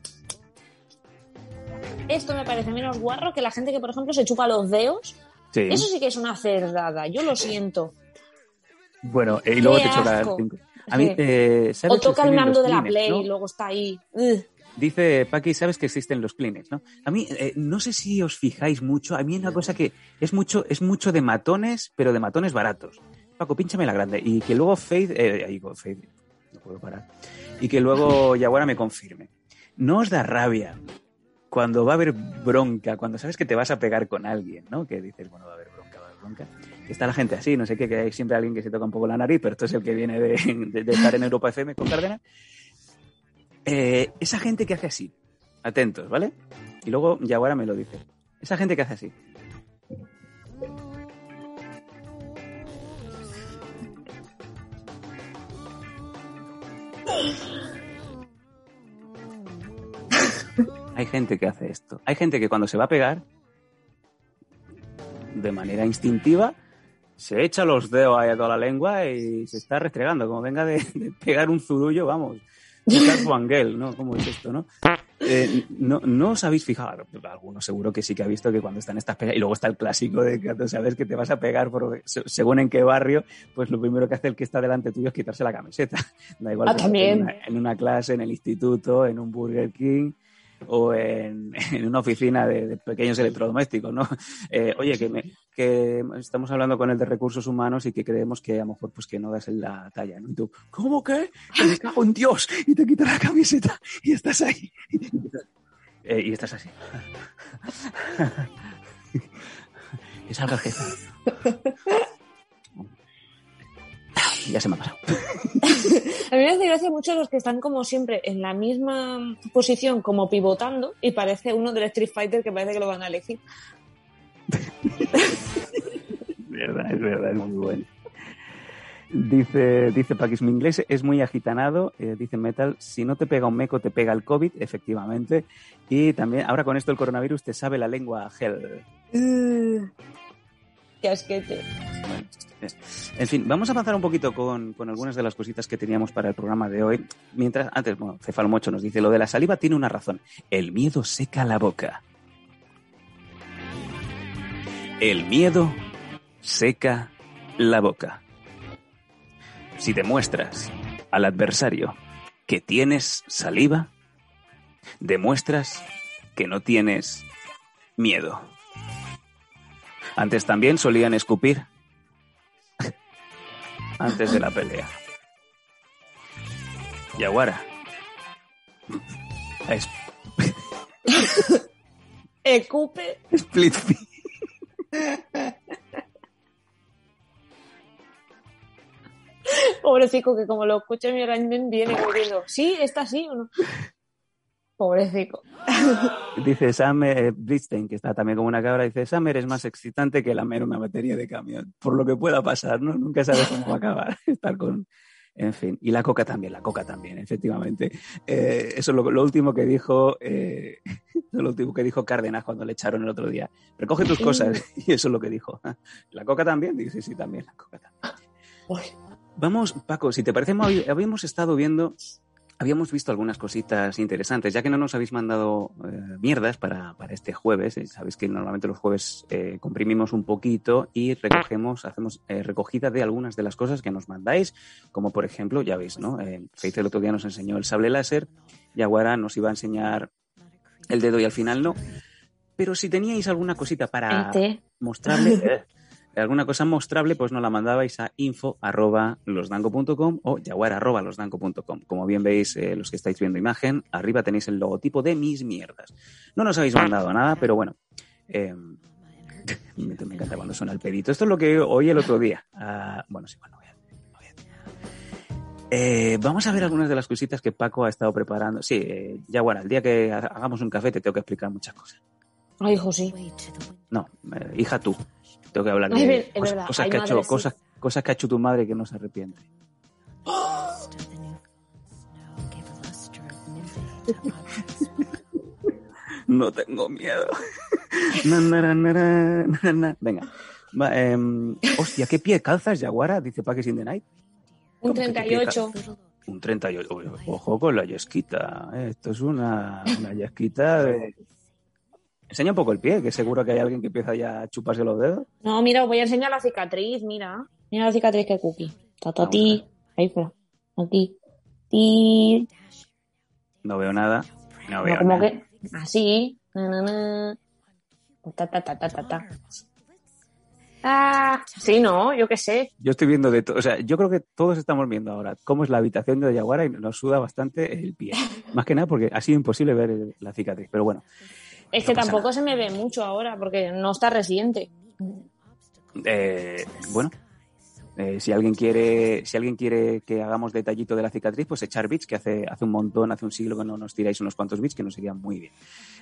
Esto me parece menos guarro que la gente que, por ejemplo, se chupa los dedos. Sí. Eso sí que es una cerdada, yo lo siento. Bueno, eh, y luego Qué te asco. cinco. A mí, Sí. eh, ¿sabes O toca el mando de la Kleenex, Play no? y luego está ahí. Ugh. Dice Paqui, sabes que existen los Kleenex, ¿no? A mí, eh, no sé si os fijáis mucho, a mí es una cosa que es mucho, es mucho de matones, pero de matones baratos. Paco, pínchame la grande. Y que luego Faith, eh, digo, Faith, no puedo parar. Y que luego Yaguara me confirme. ¿No os da rabia cuando va a haber bronca, cuando sabes que te vas a pegar con alguien, ¿no? Que dices, bueno, va a haber bronca, va a haber bronca. Que está la gente así, no sé qué, que hay siempre alguien que se toca un poco la nariz, pero esto es el que viene de, estar en Europa FM con Cárdenas. Eh, esa gente que hace así, atentos, ¿vale? Y luego Yaguara me lo dice. Esa gente que hace así. Hay gente que hace esto. Hay gente que cuando se va a pegar, de manera instintiva, se echa los dedos ahí a toda la lengua y se está restregando. Como venga de, de pegar un zurullo, vamos. Wangel, ¿no? ¿Cómo es esto, no? Eh, no? No os habéis fijado, algunos seguro que sí que ha visto que cuando están estas pegas, y luego está el clásico de que sabes que te vas a pegar, por, se- según en qué barrio, pues lo primero que hace el que está delante tuyo es quitarse la camiseta. Da igual Ah, que también. En, una, en una clase, en el instituto, en un Burger King o en, en una oficina de, de pequeños electrodomésticos, ¿no? Eh, oye, que, me- que estamos hablando con el de recursos humanos y que creemos que a lo mejor pues que no das en la talla, ¿no? Y tú, ¿cómo que? Que me cago en Dios y te quitas la camiseta y estás ahí. Eh, y estás así. que salga el jefe. Ya se me ha pasado. A mí me hace gracia mucho los que están como siempre en la misma posición, como pivotando, y parece uno del Street Fighter que parece que lo van a elegir. Es verdad, es verdad, es muy bueno. Dice, dice Paquis, mi inglés es muy agitanado, eh, dice Metal, si no te pega un meco, te pega el COVID, efectivamente. Y también, ahora con esto el coronavirus te sabe la lengua gel. Qué asquete. Es- en fin, vamos a avanzar un poquito con, con algunas de las cositas que teníamos para el programa de hoy. Mientras, antes, bueno, nos dice, lo de la saliva tiene una razón. El miedo seca la boca. El miedo seca la boca. Si demuestras al adversario que tienes saliva, demuestras que no tienes miedo. Antes también solían escupir. Antes de la pelea. Yaguara. Es- Ecupe. Split Pobrecico, que como lo escucha mi arañén viene corriendo. ¿Sí? ¿Está así o no? Pobrecico. Dice Sam eh, que está también como una cabra, dice, Summer es más excitante que lamer una batería de camión. Por lo que pueda pasar, ¿no? Nunca sabes cómo va a acabar. Estar con... En fin. Y la coca también, la coca también, efectivamente. Eh, eso es lo, lo último que dijo... eh, lo último que dijo Cárdenas cuando le echaron el otro día. Recoge tus cosas. Y eso es lo que dijo. ¿La coca también? Dice, sí, también, la coca también. Uy. Vamos, Paco, si te parece, hab- habíamos estado viendo habíamos visto algunas cositas interesantes, ya que no nos habéis mandado eh, mierdas para, para, este jueves. Eh, sabéis que normalmente los jueves eh, comprimimos un poquito y recogemos, hacemos recogida de algunas de las cosas que nos mandáis, como por ejemplo, ya veis, ¿no? Faith el otro día nos enseñó el sable láser, Yaguara nos iba a enseñar el dedo y al final no. Pero si teníais alguna cosita para mostrarle, alguna cosa mostrable, pues nos la mandabais a info arroba losdango.com o jaguar arroba losdango.com. Como bien veis, eh, los que estáis viendo imagen, arriba tenéis el logotipo de mis mierdas. No nos habéis mandado nada, pero bueno. Eh, me, encanta cuando suena el pedito. Esto es lo que oí el otro día. Uh, bueno, sí, bueno, voy a, voy a... Eh, vamos a ver algunas de las cositas que Paco ha estado preparando. Sí, eh, Jaguar, el día que hagamos un café te tengo que explicar muchas cosas. Ay, hijo, sí. No, hija tú. Tengo que hablar de cosas, verdad, cosas que ha hecho, sí. cosas, cosas que ha hecho tu madre que no se arrepiente. No tengo miedo. Na, na, na. Venga. Va, em, hostia, ¿qué pie calzas, Yaguara? Dice Packers in the Night. Un ¿Cómo que qué pie 38. cal- Un 38. Uy, Ojo con la yesquita. eh, Esto es una, una yesquita de... Enseña un poco el pie, que seguro que hay alguien que empieza ya a chuparse los dedos. No, mira, os voy a enseñar la cicatriz, mira. Mira la cicatriz que cookie. Ta, ta, ti. Ahí, espera. Aquí. Ti. No veo nada. No veo No, como nada. que. Así. Na, na, na. Ta, ta, ta, ta, ta, ta. Ah, sí, no, yo qué sé. Yo estoy viendo de todo. O sea, yo creo que todos estamos viendo ahora cómo es la habitación de Yaguara y nos suda bastante el pie. Más que nada porque ha sido imposible ver el- la cicatriz. Pero bueno, Es No que tampoco nada. se me ve mucho ahora porque no está reciente. Eh, bueno, eh, si alguien quiere, si alguien quiere que hagamos detallito de la cicatriz, pues echar bits, que hace, hace un montón, hace un siglo que no nos tiráis unos cuantos bits, que nos irían muy bien.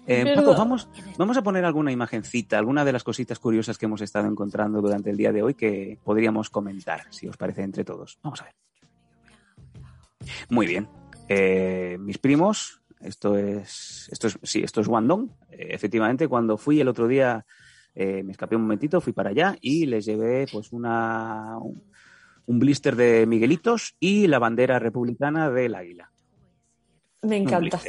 Eh. Paco, vamos, vamos a poner alguna imagencita, alguna de las cositas curiosas que hemos estado encontrando durante el día de hoy que podríamos comentar, si os parece entre todos. Vamos a ver. Muy bien. Eh, mis primos, esto es, esto es, sí, esto es Guangdong. Eh, efectivamente, cuando fui el otro día, eh, me escapé un momentito, fui para allá y les llevé pues una, un, un blister de Miguelitos y la bandera republicana del águila. Me encanta.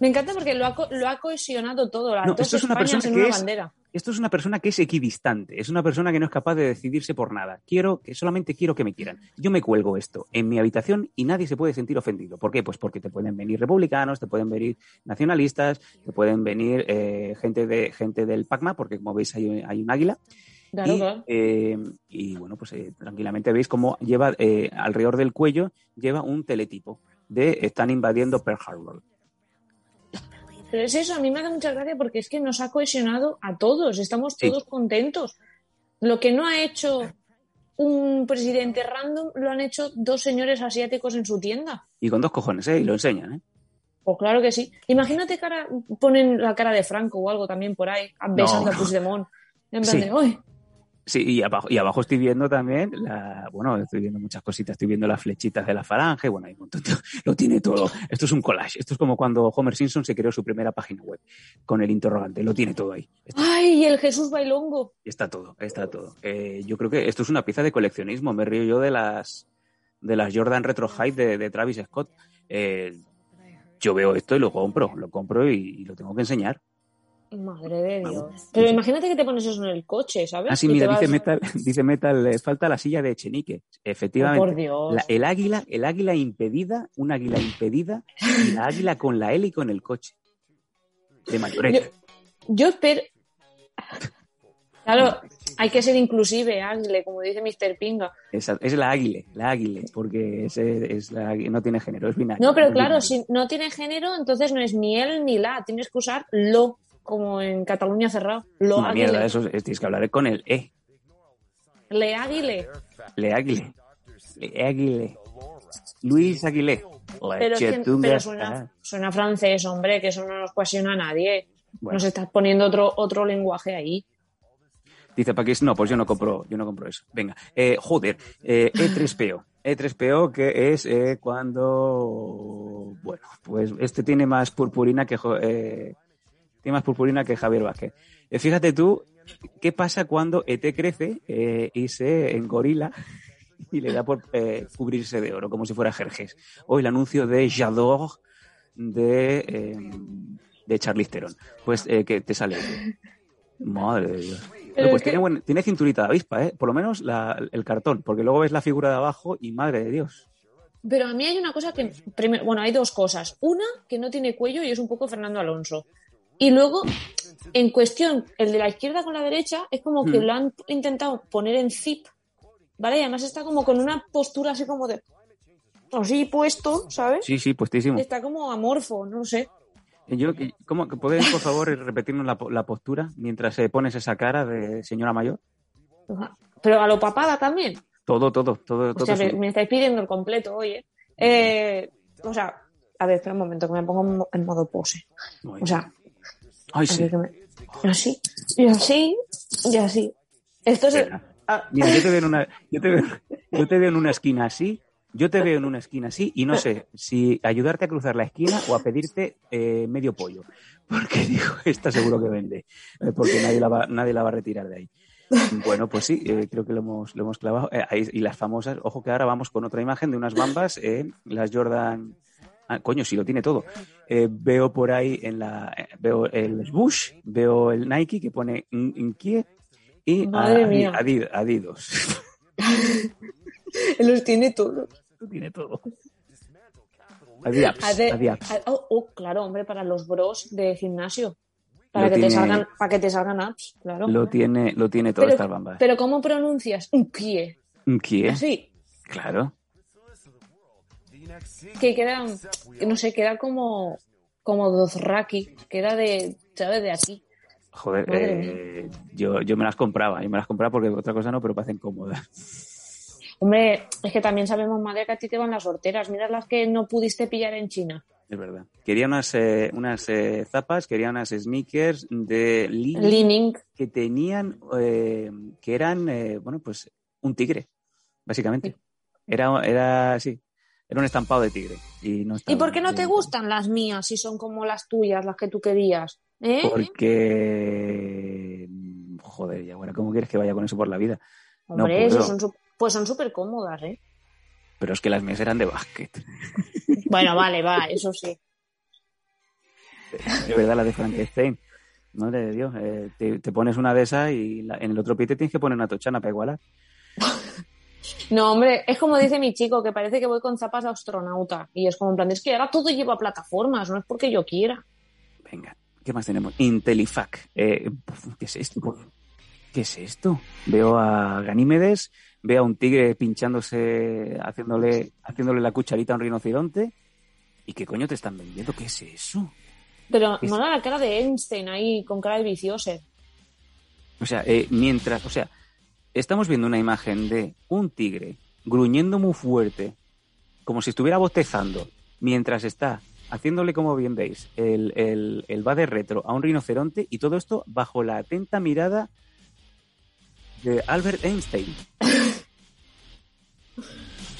Me encanta porque lo ha, lo ha cohesionado todo. No, esto es una Españas persona que una es- bandera. Esto es una persona que es equidistante, es una persona que no es capaz de decidirse por nada. Quiero que solamente quiero que me quieran. Yo me cuelgo esto en mi habitación y nadie se puede sentir ofendido. ¿Por qué? Pues porque te pueden venir republicanos, te pueden venir nacionalistas, te pueden venir eh, gente de gente del PACMA, porque como veis hay, hay un águila. Claro, y, claro. eh, y, bueno, pues eh, tranquilamente veis cómo lleva eh, alrededor del cuello lleva un teletipo de están invadiendo Pearl Harbor. Pero es eso, a mí me hace mucha gracia porque es que nos ha cohesionado a todos, estamos Sí. todos contentos. Lo que no ha hecho un presidente random lo han hecho dos señores asiáticos en su tienda. Y con dos cojones, ¿eh? Y lo enseñan, ¿eh? Pues claro que sí. Imagínate cara, ponen la cara de Franco o algo también por ahí, besando No. a Puigdemont. En plan Sí. de, "Uy, Sí, y abajo, y abajo estoy viendo también, la, bueno, estoy viendo muchas cositas, estoy viendo las flechitas de la falange, bueno, hay un montón, de- lo tiene todo. Esto es un collage, esto es como cuando Homer Simpson se creó su primera página web con el interrogante, lo tiene todo ahí. Está, ay, el Jesús Bailongo. está todo, está todo. Eh, yo creo que esto es una pieza de coleccionismo, me río yo de las, de las Jordan Retro High de, de Travis Scott. Eh, yo veo esto y lo compro, lo compro y, y lo tengo que enseñar. Madre de Dios. Pero imagínate que te pones eso en el coche, ¿sabes? Ah, sí, Y mira, dice vas- Metal, dice Metal, le falta la silla de Echenique. Oh, Efectivamente. por Dios. La- el águila, el águila impedida, un águila impedida, y la águila con la hélice en el coche. De Mayoreta. Yo espero. Claro, hay que ser inclusive, Ángel, como dice Mr. Pinga. Esa- es la águila, la águila, porque es, es la no tiene género, es binario. No, pero claro, binario. si no tiene género, entonces no es ni él ni la. Tienes que usar lo, como en Cataluña cerrado. Lo Una mierda, eso es- tienes que hablar con el E. Le águile. Le águile. Le águile. Luis Aguilé. La Pero, pero suena, suena francés, hombre, que eso no nos cohesiona a nadie. Bueno. Nos estás poniendo otro, otro lenguaje ahí. Dice Paquis, no, pues yo no compro, yo no compro eso. Venga, eh, joder, eh, E3PO. E3PO que es eh, cuando, bueno, pues este tiene más purpurina que tiene más purpurina que Javier Vázquez. Eh, fíjate tú, ¿qué pasa cuando ET crece eh, y se engorila y le da por eh, cubrirse de oro, como si fuera Jerjes. O el anuncio de J'adore de, eh, de Charlize Theron. Pues que te sale. Madre de Dios. Pero pues tiene, buen- tiene cinturita de avispa, ¿eh? Por lo menos la- el cartón, porque luego ves la figura de abajo y madre de Dios. Pero a mí hay una cosa que, primero, bueno, hay dos cosas. Una, que no tiene cuello y es un poco Fernando Alonso. Y luego, en cuestión, el de la izquierda con la derecha, es como que Hmm. lo han intentado poner en zip, ¿vale? Y además está como con una postura así como de... Así puesto, ¿sabes? Sí, sí, puestísimo. Está como amorfo, no sé. Y Yo, ¿cómo, ¿Podéis, por favor, repetirnos la, la postura mientras eh, pones esa cara de señora mayor? Pero a lo papada también. Todo, todo, todo, O todo. sea, me, estáis pidiendo el completo, oye. Eh, o sea, a ver, espera un momento, que me pongo en mo- en modo pose. Muy O sea, Ay, sí. me- y así, y así, y así. Esto es... Ah, Mira, yo te veo en una, yo te veo, yo te veo en una esquina así, yo te veo en una esquina así y no sé si ayudarte a cruzar la esquina o a pedirte eh, medio pollo. Porque digo, esta seguro que vende, eh, porque nadie la, va, nadie la va a retirar de ahí. Bueno, pues sí, eh, creo que lo hemos, lo hemos clavado. Eh, ahí- y las famosas, ojo que ahora vamos con otra imagen de unas bambas, las Jordan. Ah, coño, sí lo tiene todo. Eh, veo por ahí en la. eh, veo el Bush, veo el Nike que pone Inkie y Madre Adi- mía. Adi- Adidos. los tiene todos. Lo tiene todo. Adiaps. Ade- Adiaps. a- oh, oh, claro, hombre, para los bros de gimnasio. Para Lo que, te salgan, para que te salgan apps, claro. Lo tiene, lo tiene todas pero, estas bambas. pero ¿cómo pronuncias? Un pie. Inkie, Así. claro. Que queda, que no sé, queda como, como Dothraki. Queda de, ¿sabes? De aquí. Joder, eh, yo, yo me las compraba. Yo me las compraba porque otra cosa no, pero parecen cómodas. Hombre, es que también sabemos, madre, que a ti te van las horteras. Mira las que no pudiste pillar en China. Es verdad. Quería unas, eh, unas eh, zapas, quería unas sneakers de Leaning. que tenían, eh, que eran, bueno, pues un tigre, básicamente. Era, era, sí, era un estampado de tigre. ¿Y, no ¿Y por qué no te gustan las mías si son como las tuyas, las que tú querías? ¿Eh? Porque, joder, ya, bueno, ¿cómo quieres que vaya con eso por la vida? no Hombre, eso son su- pues son súper cómodas, ¿eh? Pero es que las mías eran de básquet. Bueno, vale, va, eso sí. De verdad, la de Frankenstein. Madre de Dios, eh, te, te pones una de esas y la- en el otro pie te tienes que poner una tochana para igualar. No, hombre, es como dice mi chico, que parece que voy con zapas de astronauta. Y es como en plan, es que ahora todo lleva plataformas, no es porque yo quiera. Venga, ¿qué más tenemos? Intelifac. Eh, ¿Qué es esto? ¿Qué es esto? Veo a Ganímedes, veo a un tigre pinchándose, haciéndole, haciéndole la cucharita a un rinoceronte. ¿Y qué coño te están vendiendo? ¿Qué es eso? Pero Es- mola la cara de Einstein ahí, con cara de vicioso. O sea, eh, mientras, o sea, estamos viendo una imagen de un tigre gruñendo muy fuerte, como si estuviera bostezando, mientras está haciéndole, como bien veis, el, el, el va de retro a un rinoceronte y todo esto bajo la atenta mirada de Albert Einstein.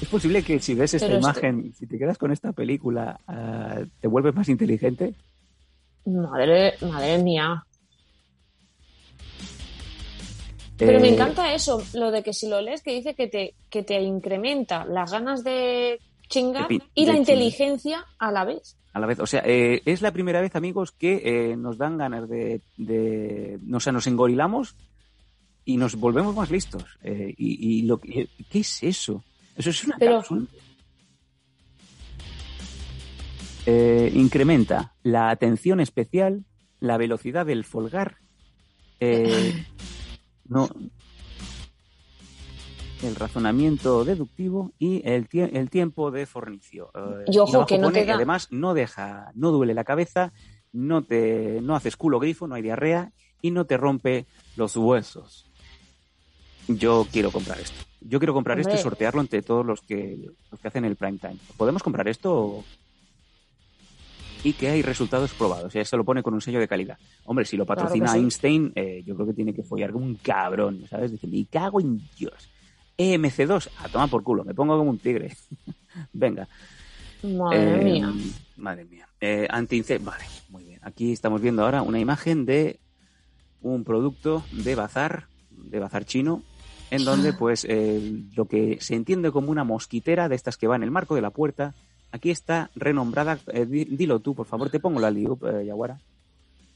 ¿Es posible que si ves esta Pero esto- imagen, si te quedas con esta película, ah, te vuelves más inteligente? Madre, madre mía. Pero me Eh, encanta eso, lo de que si lo lees que dice que te, que te incrementa las ganas de chingar De y la inteligencia a la vez. A la vez, o sea, eh, es la primera vez, amigos, que eh, nos dan ganas de, de, o sea, nos engorilamos y nos volvemos más listos. Eh, y, y lo que- ¿qué es eso? Eso es una Pero- cápsula. Incrementa la atención especial, la velocidad del folgar, eh, no, el razonamiento deductivo y el, tie- el tiempo de fornicio. Eh, Y ojo, que no pone te da- además no deja, no duele la cabeza, no te, no haces culo grifo, no hay diarrea y no te rompe los huesos. Yo quiero comprar esto. Yo quiero comprar esto y sortearlo entre todos los que, los que hacen el prime time. ¿Podemos comprar esto? Y que hay resultados probados. Ya se lo pone con un sello de calidad. Hombre, si lo Claro patrocina sí. Einstein, eh, yo creo que tiene que follar como un cabrón, ¿sabes? Dice, me cago en Dios. EMC2, a tomar por culo, me pongo como un tigre. Venga. Madre Eh, mía. Madre mía. Eh, anti vale, muy bien. Aquí estamos viendo ahora una imagen de un producto de bazar, de bazar chino, en donde pues eh, lo que se entiende como una mosquitera de estas que va en el marco de la puerta, aquí está renombrada, eh, di- dilo tú, por favor, te pongo la liup, eh, Yaguara.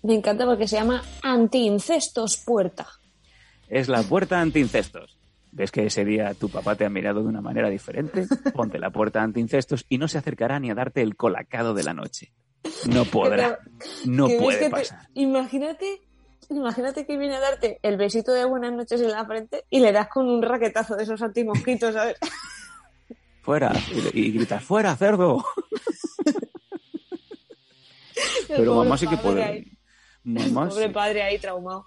Me encanta porque se llama Anti-Incestos Puerta. Es la puerta anti-incestos. ¿Ves que ese día tu papá te ha mirado de una manera diferente? Ponte la puerta anti-incestos y no se acercará ni a darte el colacado de la noche. No podrá. No puede te- pasar. Imagínate, imagínate que viene a darte el besito de buenas noches en la frente y le das con un raquetazo de esos antimosquitos, ¿sabes? Fuera. Y, y gritas, fuera, cerdo. Pero mamá sí que puede. ahí, Mamá pobre sí. padre ahí traumado.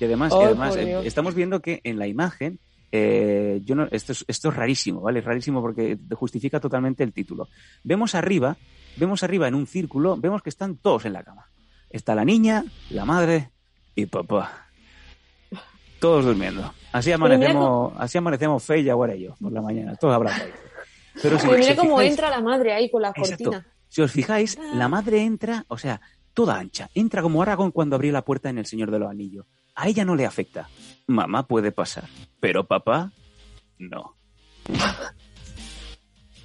Y además, y además eh, estamos viendo que en la imagen, eh, yo no, esto, es, esto es rarísimo, ¿vale? Es rarísimo porque justifica totalmente el título. Vemos arriba, vemos arriba en un círculo, vemos que están todos en la cama. Está la niña, la madre y papá. Todos durmiendo. Así mira amanecemos, así amanecemos Fe y yo por la mañana, todos abrazados. Pero si, mira os cómo fijáis- entra la madre ahí con la Exacto. cortina. Si os fijáis, la madre entra, o sea, toda ancha. Entra como Aragón cuando abrió la puerta en El Señor de los Anillos. A ella no le afecta. Mamá puede pasar, pero papá, no.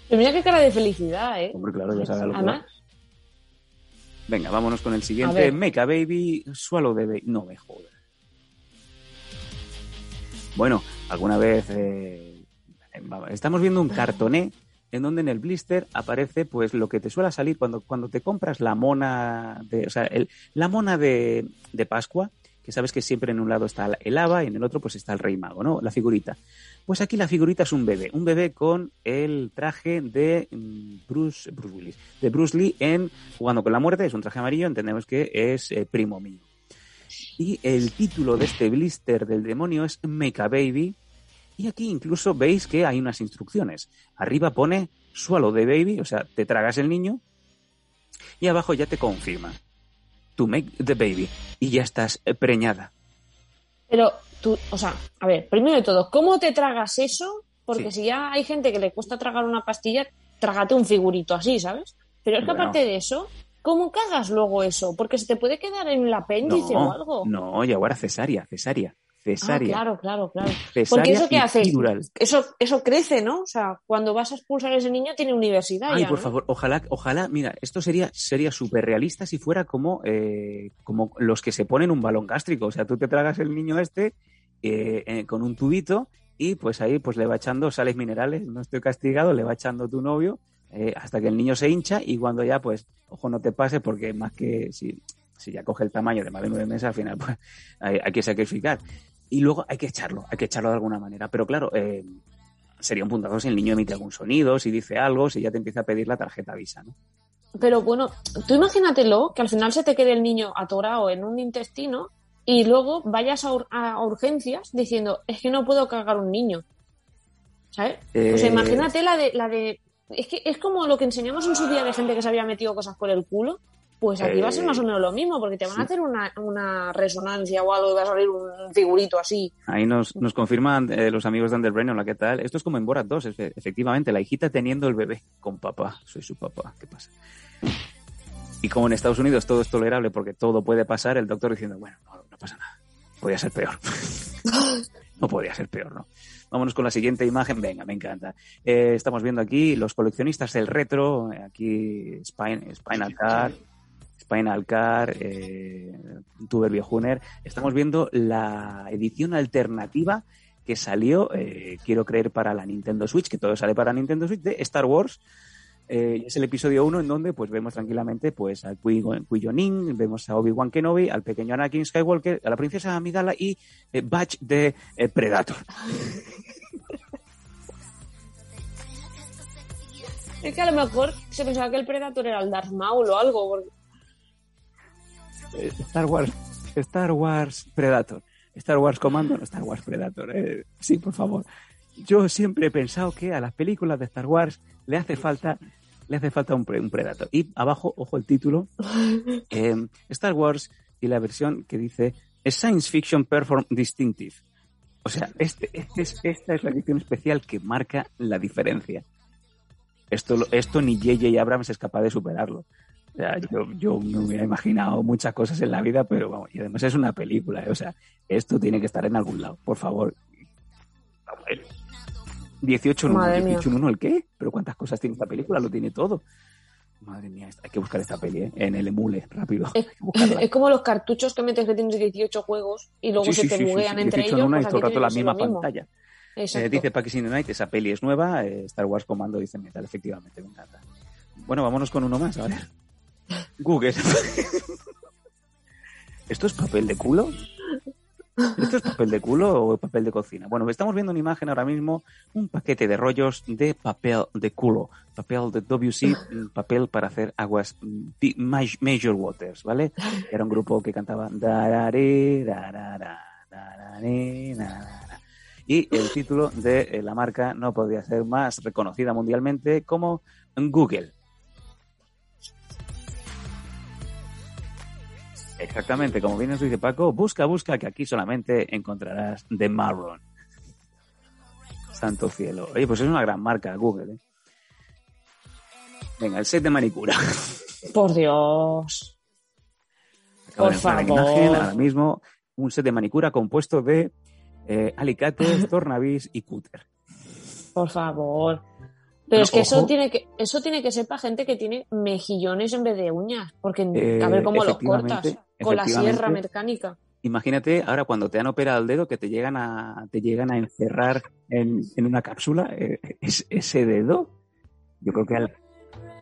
Pero mira qué cara de felicidad, ¿eh? Hombre, claro, ya sabe lo que Además, va. Venga, vámonos con el siguiente. ver. Make a Baby, Swallow Baby. No me jodas. Bueno, alguna vez eh, estamos viendo un cartoné en donde en el blister aparece pues lo que te suele salir cuando, cuando te compras la mona de, o sea, el- la mona de, de Pascua, que sabes que siempre en un lado está el haba y en el otro pues está el rey mago, ¿no? La figurita. Pues aquí la figurita es un bebé, un bebé con el traje de mm, Bruce, Bruce Willis, de Bruce Lee en Jugando con la muerte, es un traje amarillo, entendemos que es eh, primo mío. Y el título de este blister del demonio es Make a Baby. Y aquí incluso veis que hay unas instrucciones. Arriba pone Swallow the Baby, o sea, te tragas el niño. Y abajo ya te confirma. To make the baby. Y ya estás eh, preñada. pero tú, o sea, a ver, primero de todo, ¿cómo te tragas eso? Porque Sí. si ya hay gente que le cuesta tragar una pastilla, trágate un figurito así, ¿sabes? Pero es que Bueno. aparte de eso, ¿cómo cagas luego eso? Porque se te puede quedar en el apéndice o algo. no, y ahora cesárea, cesárea, Ah, cesárea. claro, claro, claro. cesárea Porque eso que hace, eso, eso crece, ¿no? O sea, cuando vas a expulsar a ese niño tiene universidad Ay, ya, por ¿no? favor, ojalá, ojalá, mira, esto sería sería súper realista si fuera como, eh, como los que se ponen un balón gástrico. O sea, tú te tragas el niño este eh, eh, con un tubito y pues ahí pues le va echando sales minerales, no estoy castigado, le va echando tu novio eh, hasta que el niño se hincha y cuando ya pues, ojo, no te pase porque más que si, si ya coge el tamaño de más de nueve meses, al final pues hay, hay que sacrificar. Y luego hay que echarlo, hay que echarlo de alguna manera. Pero claro, eh, sería un puntazo si el niño emite algún sonido, si dice algo, si ya te empieza a pedir la tarjeta Visa, ¿no? Pero bueno, tú imagínatelo que al final se te quede el niño atorado en un intestino y luego vayas a, ur- a urgencias diciendo, es que no puedo cargar un niño. ¿Sabes? Eh, imagínate la de, la de. Es que es como lo que enseñamos en su día de gente que se había metido cosas por el culo. Pues aquí va a ser Eh, más o menos lo mismo, porque te van sí. a hacer una, una resonancia o algo y va a salir un figurito así. Ahí nos, nos confirman eh, los amigos de Underbrain, hola, ¿qué tal? Esto es como en Borat 2, efe- efectivamente, la hijita teniendo el bebé con papá. Soy su papá, ¿qué pasa? Y como en Estados Unidos todo es tolerable porque todo puede pasar, el doctor diciendo, bueno, no, no pasa nada, podía ser peor. no podía ser peor, ¿no? Vámonos con la siguiente imagen, venga, me encanta. Eh, estamos viendo aquí los coleccionistas del retro, eh, aquí Spine, Spinal Car, Spinal Car, eh, Tuber. Estamos viendo la edición alternativa que salió, eh, quiero creer, para la Nintendo Switch, que todo sale para Nintendo Switch, de Star Wars. Eh, es el episodio 1 en donde pues vemos tranquilamente pues a Qui-Gon vemos a Obi-Wan Kenobi, al pequeño Anakin Skywalker, a la princesa Amidala y eh, Batch de eh, Predator. Es que a lo mejor se pensaba que el Predator era el Darth Maul o algo. porque- Eh, Star Wars, Star Wars Predator, Star Wars Commando, no Star Wars Predator. eh, sí, por favor. Yo siempre he pensado que a las películas de Star Wars le hace falta, le hace falta un, pre- un Predator. Y abajo, ojo el título, eh, Star Wars y la versión que dice "A Science Fiction Perform Distinctive. O sea, este, este es, esta es la edición especial que marca la diferencia. Esto, esto ni J.J. Abrams es capaz de superarlo. O sea, yo, yo me hubiera imaginado muchas cosas en la vida, pero vamos, y además es una película, ¿eh? o sea, esto tiene que estar en algún lado, por favor. Vamos. 18 en 1, Madre mía. 18 en 1, ¿el qué? ¿Pero cuántas cosas tiene esta película? Lo tiene todo. Madre mía, hay que buscar esta peli, ¿eh? En el emule, rápido. Es, es como los cartuchos que metes que tienes 18 juegos y luego Sí, se sí, te sí, buguean entre 18 en ellos. una pues y todo el rato la misma pantalla. Eh, dice the Night, esa peli es nueva, eh, Star Wars Commando dice Metal, efectivamente, me encanta. Bueno, vámonos con uno más, a ver. Google. ¿Esto es papel de culo? ¿Esto es papel de culo o papel de cocina? Bueno, estamos viendo una imagen ahora mismo, un paquete de rollos de papel de culo, papel de WC, mm, papel para hacer aguas mm, Major Waters, ¿vale? Era un grupo que cantaba. Y el título de eh, la marca no podría ser más reconocida mundialmente como Google. Exactamente, como bien nos dice Paco, busca, busca, que aquí solamente encontrarás The Marron. Santo cielo. Oye, pues es una gran marca, Google. ¿eh? Venga, el set de manicura. Por Dios. Acabo de Por favor. imagen ahora mismo. Un set de manicura compuesto de eh, alicates, tornavís y cúter. Por favor. Pero es que eso tiene que eso tiene que ser para gente que tiene mejillones en vez de uñas, porque Eh, a ver cómo los cortas con la sierra mecánica. Imagínate ahora cuando te han operado el dedo que te llegan a, te llegan a encerrar en, en una cápsula eh, es- ese dedo. Yo creo que al,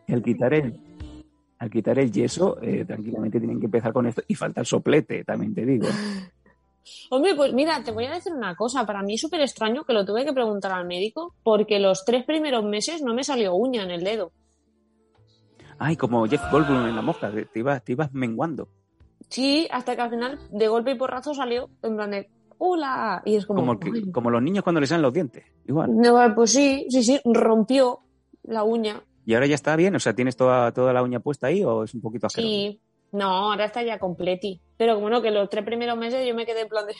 al quitar el al quitar el yeso, eh, tranquilamente tienen que empezar con esto. Y falta el soplete, también te digo. Hombre, pues mira, te voy a decir una cosa. Para mí es súper extraño que lo tuve que preguntar al médico porque los tres primeros meses no me salió uña en el dedo. Ay, como Jeff Goldblum en la mosca, te ibas, te ibas menguando. Sí, hasta que al final de golpe y porrazo salió en plan de ¡Hola! Y es como... Como, que- "Ay". como los niños cuando les salen los dientes. Igual. No, pues sí, sí, sí, rompió la uña. Y ahora ya está bien, o sea, ¿tienes toda, toda la uña puesta ahí o es un poquito asqueroso? Sí. No, ahora está ya completi. Pero como no, que los tres primeros meses yo me quedé en plan de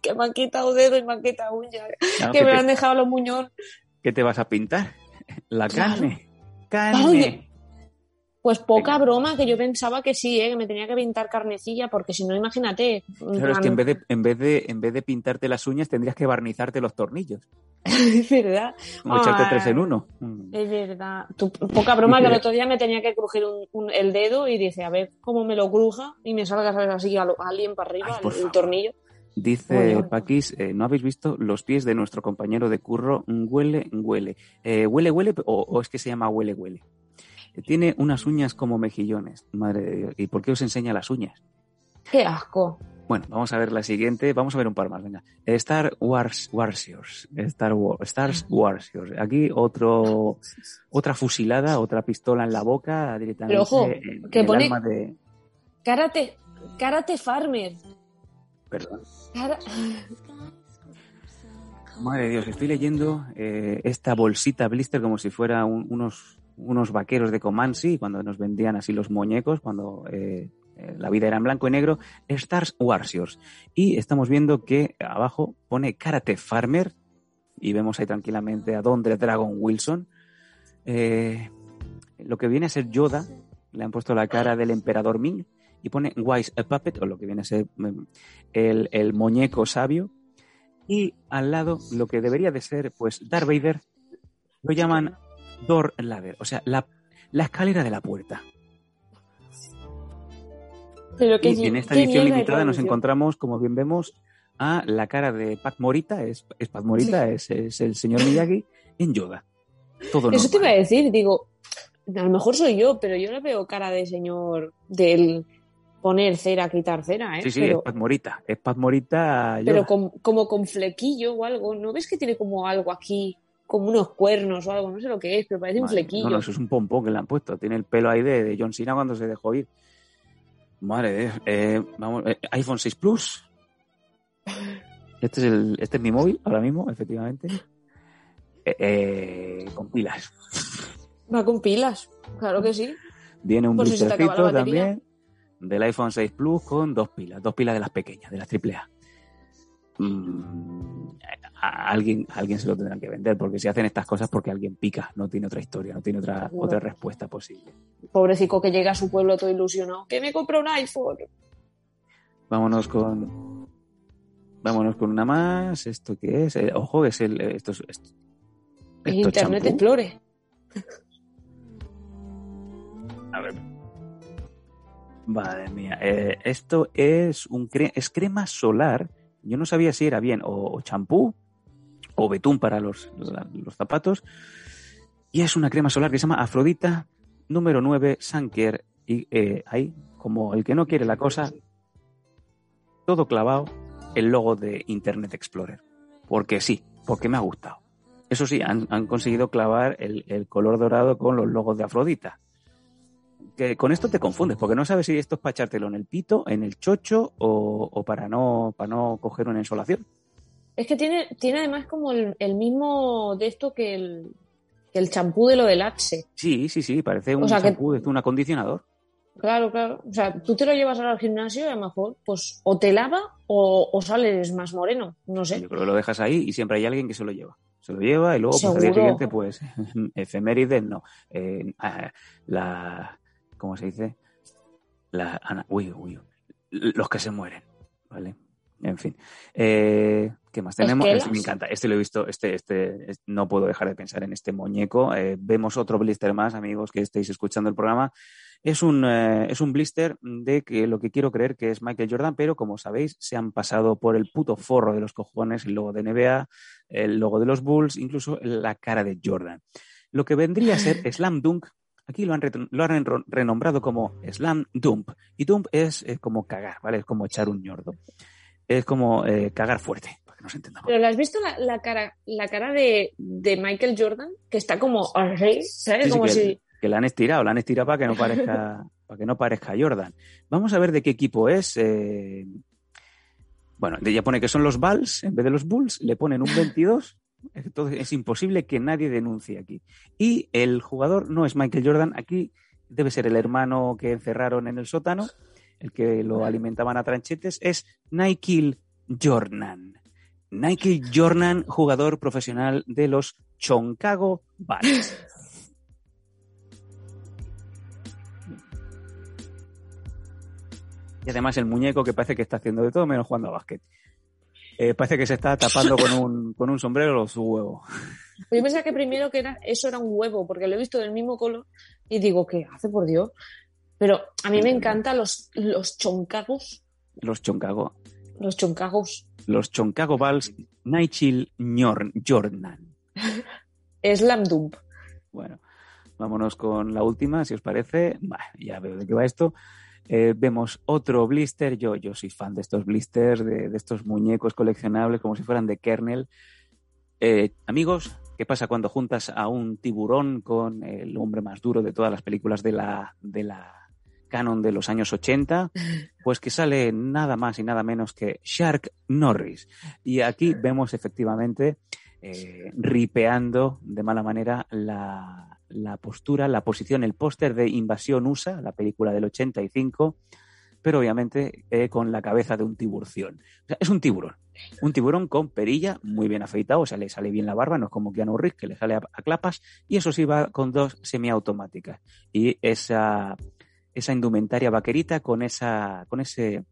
que me han quitado dedo y me han quitado uña. Claro, que ¿qué, me te, han dejado los muñones. qué te vas a pintar? La Claro. carne. Oye, Carne. Pues poca Venga. broma, que yo pensaba que sí, ¿eh? que me tenía que pintar carnecilla, porque si no, imagínate. Claro, es que en vez, de, en, vez de, en vez de pintarte las uñas tendrías que barnizarte los tornillos. es verdad. Como echarte tres en uno. Es verdad. Tu- poca broma que el otro día me tenía que crujir un- un- el dedo y dije, a ver cómo me lo cruja y me salga ¿sabes? así a lo- alguien para arriba, Ay, el, tornillo. Dice. Paquis, eh, ¿no habéis visto los pies de nuestro compañero de curro? Huele, huele. Eh, huele, huele, o, o es que se llama huele, huele. Tiene unas uñas como mejillones. Madre de Dios. ¿Y por qué os enseña las uñas? Qué asco. Bueno, vamos a ver la siguiente. Vamos a ver un par más, venga. Star Wars Warriors. Star Wars, Stars Warriors. Aquí otro, otra fusilada, otra pistola en la boca, directamente. Pero ojo, en- que en pone- de. Karate, karate farmer. Perdón. Cara- Madre de Dios, estoy leyendo eh, esta bolsita blister como si fuera un- unos, unos vaqueros de Comansi, cuando nos vendían así los muñecos, cuando eh, eh, la vida era en blanco y negro, Stars Warriors. Y estamos viendo que abajo pone Karate Farmer, y vemos ahí tranquilamente a Don the Dragon Wilson. Eh, lo que viene a ser Yoda, le han puesto la cara del emperador Ming, y pone Wise a Puppet, o lo que viene a ser mm, el, el muñeco sabio, y al lado lo que debería de ser pues Darth Vader lo llaman Door Ladder, o sea, la, la escalera de la puerta. Pero Y en esta edición limitada nos encontramos, como bien vemos, a la cara de Pat Morita, es, es Pat Morita, es, es el señor Miyagi, en Yoda. Todo Eso te iba a decir, digo, a lo mejor soy yo, pero yo le veo cara de señor del poner cera, quitar cera, ¿eh? Sí, sí, pero, es Pat Morita, es Pat Morita Yoda. pero con- como con flequillo o algo. ¿No ves que tiene como algo aquí? Como unos cuernos o algo, no sé lo que es, pero parece un flequillo. No, no, eso es un pompón que le han puesto. Tiene el pelo ahí de, de John Cena cuando se dejó ir. Madre de Dios. Eh, vamos, eh, iPhone 6 Plus. Este es, el, este es mi móvil ahora mismo, efectivamente. Eh, eh, con pilas. Va con pilas, claro que sí. Viene un si también del iPhone 6 Plus con dos pilas. Dos pilas de las pequeñas, de las AAA. Mm, a alguien, a alguien se lo tendrán que vender, porque si hacen estas cosas porque alguien pica, no tiene otra historia, no tiene otra, otra respuesta posible. Pobrecito que llega a su pueblo todo ilusionado. Que me compra un iPhone. Vámonos con. Vámonos con una más. ¿Esto qué es? Eh, ojo, es el. Esto es. Esto, Internet champú. Explorer. A ver. Madre mía. eh, esto es un cre- es crema solar. Yo no sabía si era bien o champú o betún para los, los zapatos. Y es una crema solar que se llama Afrodita número 9 Sanker. Y eh, ahí, como el que no quiere la cosa, todo clavado, el logo de Internet Explorer. Porque sí, porque me ha gustado. Eso sí, han, han conseguido clavar el, el color dorado con los logos de Afrodita. Que con esto te confundes, porque no sabes si esto es para echártelo en el pito, en el chocho o, o para no para no coger una insolación. Es que tiene, tiene además como el, el mismo de esto que el, que el champú de lo del Axe. Sí, sí, sí, parece un O sea que- champú, es un acondicionador. Claro, claro. O sea, tú te lo llevas ahora al gimnasio y a lo mejor, pues, o te lava o, o sales más moreno. No sé. Yo creo que lo dejas ahí y siempre hay alguien que se lo lleva. Se lo lleva y luego pues, al día siguiente, pues, efemérides, no. Eh, ah, la. ¿Cómo se dice? La. ana- uy, uy. Los que se mueren. ¿Vale? En fin. Eh, ¿Qué más tenemos? Este me encanta. Este lo he visto. Este, este, es- no puedo dejar de pensar en este muñeco. Eh, vemos otro blister más, amigos, que estéis escuchando el programa. Es un, eh, es un blister de que lo que quiero creer que es Michael Jordan, pero como sabéis, se han pasado por el puto forro de los cojones el logo de NBA, el logo de los Bulls, incluso la cara de Jordan. Lo que vendría a ser Slam Dunk, aquí lo han, lo han re- renombrado como Slam Dump. Y Dump es eh, como cagar, ¿vale? Es como echar un ñordo. Es como eh, cagar fuerte, nos entendamos. Pero ¿le has visto la, la cara, la cara de, de Michael Jordan? Que está como así, ¿sabes? Sí, como que, si. que la han estirado, la han estirado para que no parezca, para que no parezca Jordan. Vamos a ver de qué equipo es. eh, Bueno, ya pone que son los Bulls, en vez de los Bulls, le ponen un 22. Entonces es imposible que nadie denuncie aquí. Y el jugador no es Michael Jordan, aquí debe ser el hermano que encerraron en el sótano, el que lo alimentaban a tranchetes, es Nike Jordan. Nike Jordan, jugador profesional de los Chicago Bulls. Y además el muñeco que parece que está haciendo de todo menos jugando a básquet. Eh, parece que se está tapando con un, con un sombrero los huevos. Yo pensaba que primero que era, eso era un huevo, porque lo he visto del mismo color y digo, ¿qué hace, por Dios? Pero a mí me encantan los, los choncagos. Los Chicago. Los choncagos. Los Chicago Bulls, Nigel Jordan. Slam Dump. Bueno, vámonos con la última, si os parece. Bah, ya veo de qué va esto. Eh, vemos otro blister. Yo, yo soy fan de estos blisters, de, de estos muñecos coleccionables, como si fueran de kernel. Eh, amigos, ¿qué pasa cuando juntas a un tiburón con el hombre más duro de todas las películas de la, de la canon de los años 80? Pues que sale nada más y nada menos que Shark Norris. Y aquí vemos efectivamente eh, ripeando de mala manera la, la postura, la posición, el póster de Invasión USA, la película del 85, pero obviamente eh, con la cabeza de un tiburción. O sea, es un tiburón. Un tiburón con perilla, muy bien afeitado, o sea, le sale bien la barba, no es como Keanu Reeves, que le sale a clapas, y eso sí va con dos semiautomáticas. Y esa, esa indumentaria vaquerita con, esa, con ese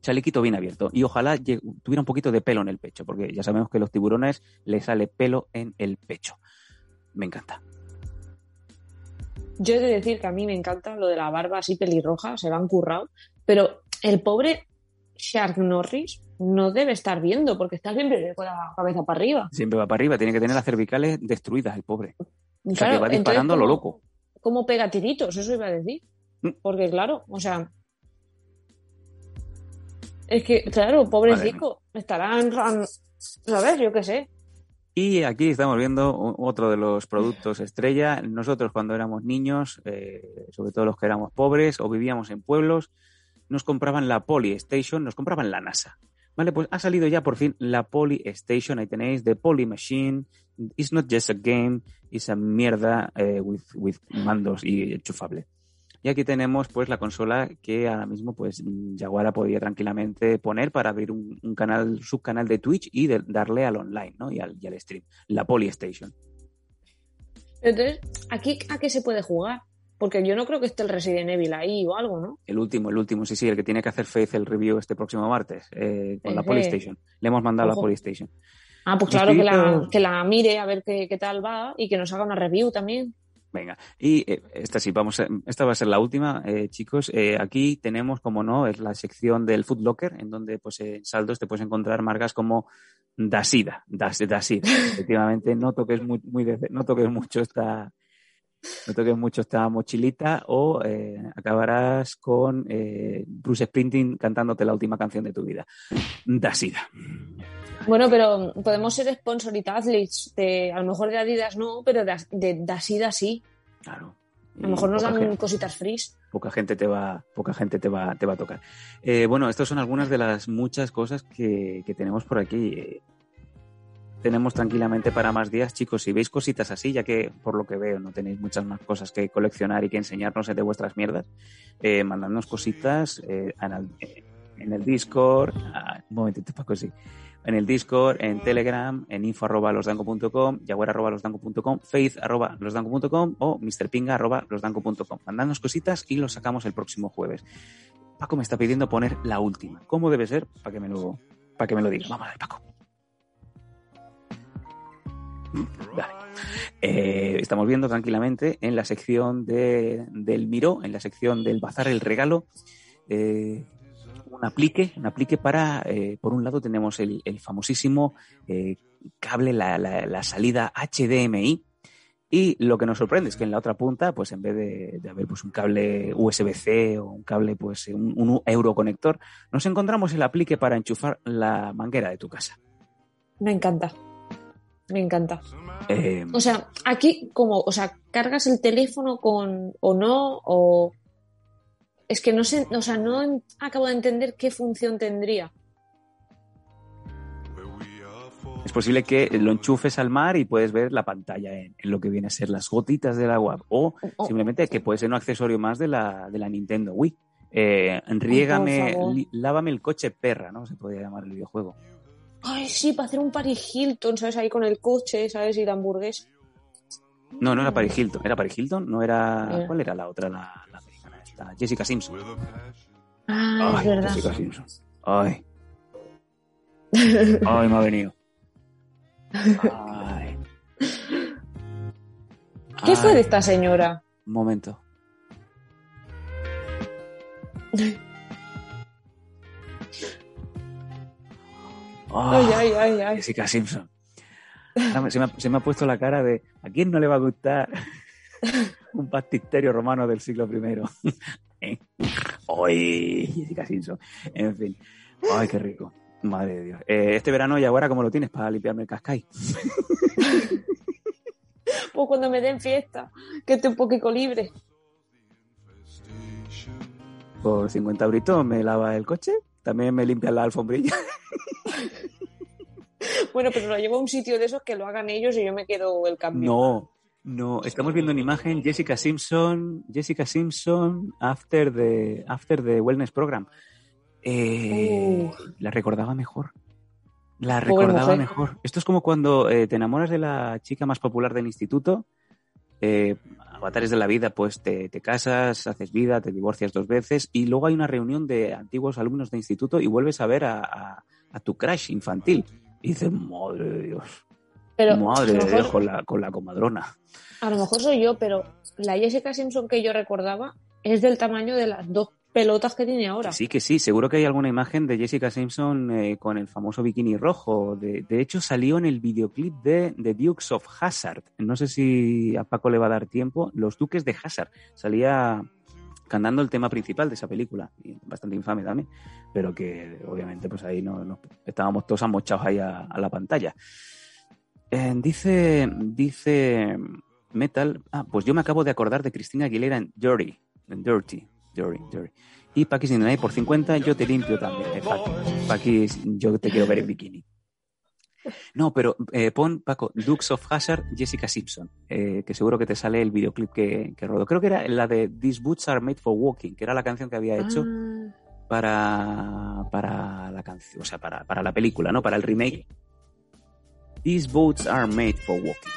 chalequito bien abierto. Y ojalá tuviera un poquito de pelo en el pecho, porque ya sabemos que a los tiburones le sale pelo en el pecho. Me encanta. Yo he de decir que a mí me encanta lo de la barba así pelirroja, se lo han currado, pero el pobre Shark Norris no debe estar viendo porque está siempre con la cabeza para arriba. Siempre va para arriba, tiene que tener las cervicales destruidas, el pobre. O sea, que va entonces, disparando a lo ¿cómo- loco. ¿Cómo pega tiritos? Eso iba a decir. Mm. Porque claro, o sea... Es que, claro, pobrecito, estarán... ¿Sabes? Yo qué sé. Y aquí estamos viendo otro de los productos estrella. Nosotros cuando éramos niños, eh, sobre todo los que éramos pobres o vivíamos en pueblos, nos compraban la Poly Station, nos compraban la NASA. Vale, pues ha salido ya por fin la Poly Station, ahí tenéis, The Poly Machine. It's not just a game, it's a mierda eh, with, with mandos y enchufable. Y aquí tenemos pues la consola que ahora mismo pues Jaguara podía tranquilamente poner para abrir un, un canal, subcanal de Twitch y de- darle al online, ¿no? Y al, y al stream. La Polystation. Entonces, ¿aquí a qué se puede jugar? Porque yo no creo que esté el Resident Evil ahí o algo, ¿no? El último, el último, sí, sí, el que tiene que hacer Faith el review este próximo martes eh, con la. Polystation. Le hemos mandado Ojo. la Polystation. Ah, pues claro, que la, que la mire a ver qué, qué tal va y que nos haga una review también. Venga, y eh, esta sí, vamos a- esta va a ser la última, eh, chicos. Eh, aquí tenemos, como no, es la sección del Food Locker, en donde pues en saldos te puedes encontrar marcas como Dasida, Das, Dasida. Efectivamente, no toques muy, muy de- no toques mucho esta no toques mucho esta mochilita o eh, acabarás con eh, Bruce Sprinting cantándote la última canción de tu vida. Dasida. Bueno, pero podemos ser sponsorita athletes, de, a lo mejor de Adidas no, pero de, de sí. Claro. A lo mejor nos dan gente. cositas frías. poca gente te va, poca gente te va, te va a tocar. Eh, bueno, estas son algunas de las muchas cosas que, que tenemos por aquí. Eh, tenemos tranquilamente para más días, chicos. Si veis cositas así, ya que por lo que veo no tenéis muchas más cosas que coleccionar y que enseñarnos de vuestras mierdas, eh, mandadnos cositas eh, en, el, en el Discord. ah, un momentito, Paco, sí. En el Discord, en Telegram, en info arroba losdanco.com, jaguar arroba losdanco.com, faith arroba losdanco.com o mrpinga arroba losdanco.com. Mandadnos cositas y los sacamos el próximo jueves. Paco me está pidiendo poner la última. ¿Cómo debe ser? Para que me lo, diga. Vamos a ver, Paco. Eh, estamos viendo tranquilamente en la sección de, del Miró, en la sección del Bazar el Regalo, eh, un aplique, un aplique para, eh, por un lado tenemos el, el famosísimo eh, cable, la, la- la salida HDMI, y lo que nos sorprende es que en la otra punta, pues en vez de, de haber pues un cable USB-C o un cable, pues un, un euroconector, nos encontramos el aplique para enchufar la manguera de tu casa. Me encanta. Me encanta. Eh, O sea, aquí como, o sea, cargas el teléfono con o no, o es que no sé, o sea, no acabo de entender qué función tendría. es posible que lo enchufes al mar y puedes ver la pantalla en, en lo que viene a ser las gotitas del agua. O O- simplemente que puede ser un accesorio más de la, de la Nintendo Wii. Eh, riégame, favor. li- lávame el coche perra, ¿no? Se podría llamar el videojuego. Ay, sí, para hacer un Paris Hilton, ¿sabes? Ahí con el coche, ¿sabes? Y la hamburguesa. No, no era Paris Hilton. ¿Era Paris Hilton? No era. ¿Cuál era la otra? La, la americana esta. Jessica Simpson. Ah, es Ay, verdad. Jessica Simpson. Ay. Ay, me ha venido. Ay. ¿Qué fue de esta señora? Un momento. Ay, Ay, ay, ay, ay. Jessica Simpson. Se, me ha, se me ha puesto la cara de ¿a quién no le va a gustar un baptisterio romano del siglo I? ¿Eh? ¡Ay! Jessica Simpson. En fin. ¡Ay, qué rico! Madre de Dios. Eh, este verano y ahora, ¿cómo lo tienes para limpiarme el cascay? Pues cuando me den fiesta, que esté un poquito libre. Por 50 euritos me lava el coche, también me limpia la alfombrilla. Bueno, pero lo llevo a un sitio de esos que lo hagan ellos y yo me quedo el cambio. No, no, estamos viendo en imagen Jessica Simpson, Jessica Simpson after the, after the wellness program. Eh, La recordaba mejor. La recordaba mejor. Esto es como cuando eh, te enamoras de la chica más popular del instituto. eh, avatares de la vida, pues te, te casas, haces vida, te divorcias dos veces y luego hay una reunión de antiguos alumnos de instituto y vuelves a ver a, a- a tu crush infantil. Y dices, madre de Dios, Pero madre de Dios con la, con la comadrona. a lo mejor soy yo, pero la Jessica Simpson que yo recordaba es del tamaño de las dos pelotas que tiene ahora. Sí, que sí, seguro que hay alguna imagen de Jessica Simpson eh, con el famoso bikini rojo. De, de hecho, salió en el videoclip de The Dukes of Hazard. No sé si a Paco le va a dar tiempo. Los Duques de Hazard. Salía cantando el tema principal de esa película. Bastante infame también. Pero que obviamente pues ahí no, no- estábamos todos amochados ahí a, a la pantalla. Eh, dice, dice Metal. Ah, pues yo me acabo de acordar de Cristina Aguilera en Dirty. En Dirty. Dirty, Dirty. Y Paki Sinanay por 50, yo te limpio también. Eh. Paki, yo te quiero ver en bikini. No, pero eh, pon, Paco, Dukes of Hazard, Jessica Simpson, eh, que seguro que te sale el videoclip que, que rodó. Creo que era la de These Boots Are Made for Walking, que era la canción que había hecho Ah, para, para la canción, o sea, para, para la película, ¿no? Para el remake. These Boots Are Made for Walking.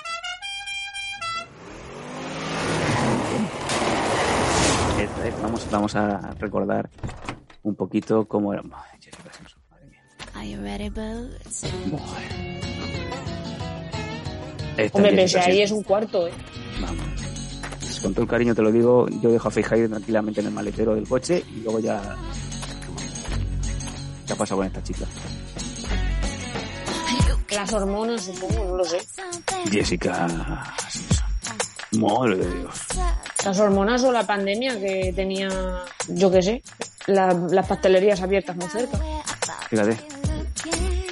Esta es- Vamos, vamos a recordar un poquito cómo era. Madre, mía. Hombre, pese ahí es un cuarto, ¿eh? Vamos. Con todo el cariño te lo digo, yo dejo a Feijaide tranquilamente en el maletero del coche y luego ya. ¿Qué ha pasado con esta chica? Las hormonas, supongo, no lo sé. Jessica. Madre de Dios. Las hormonas o la pandemia que tenía, yo qué sé, la- las pastelerías abiertas muy cerca. Fíjate.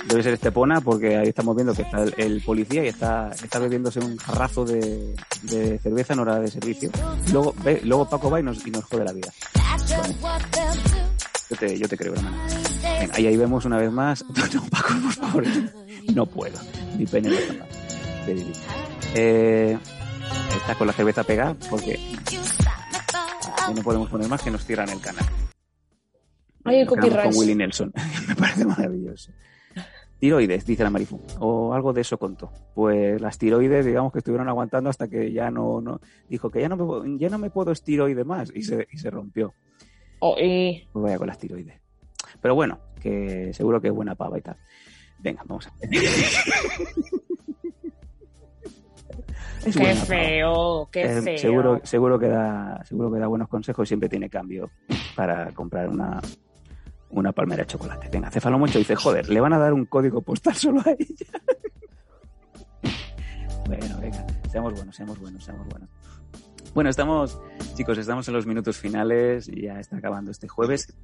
Debe ser Estepona porque ahí estamos viendo que está el, el policía y está, está bebiéndose un jarrazo de, de cerveza en hora de servicio. Luego, ve, luego Paco va y nos, y nos jode la vida. Yo te, yo te creo, hermano. Venga, ahí, ahí vemos una vez más. No, Paco, por favor. No puedo. Mi pene. Eh, está con la cerveza pegada porque no podemos poner más que nos cierran el canal. Ay, el copyright. Con Willy Nelson. Me parece maravilloso. Tiroides, dice la Marifu. O algo de eso contó. Pues las tiroides, digamos que estuvieron aguantando hasta que ya no, no dijo que ya no me, puedo- ya no me puedo estiroide más y se, y se rompió. Oh, y Pues vaya con las tiroides. Pero bueno, que seguro que es buena pava y tal. Venga, vamos a ver. Es qué buena feo, qué Eh, feo. seguro, seguro que da, seguro que da buenos consejos y siempre tiene cambio para comprar una, una palmera de chocolate. Venga, Cefalomocho dice, joder, le van a dar un código postal solo a ella. bueno, venga, seamos buenos, seamos buenos, seamos buenos. Bueno, estamos, chicos, estamos en los minutos finales, ya está acabando este jueves.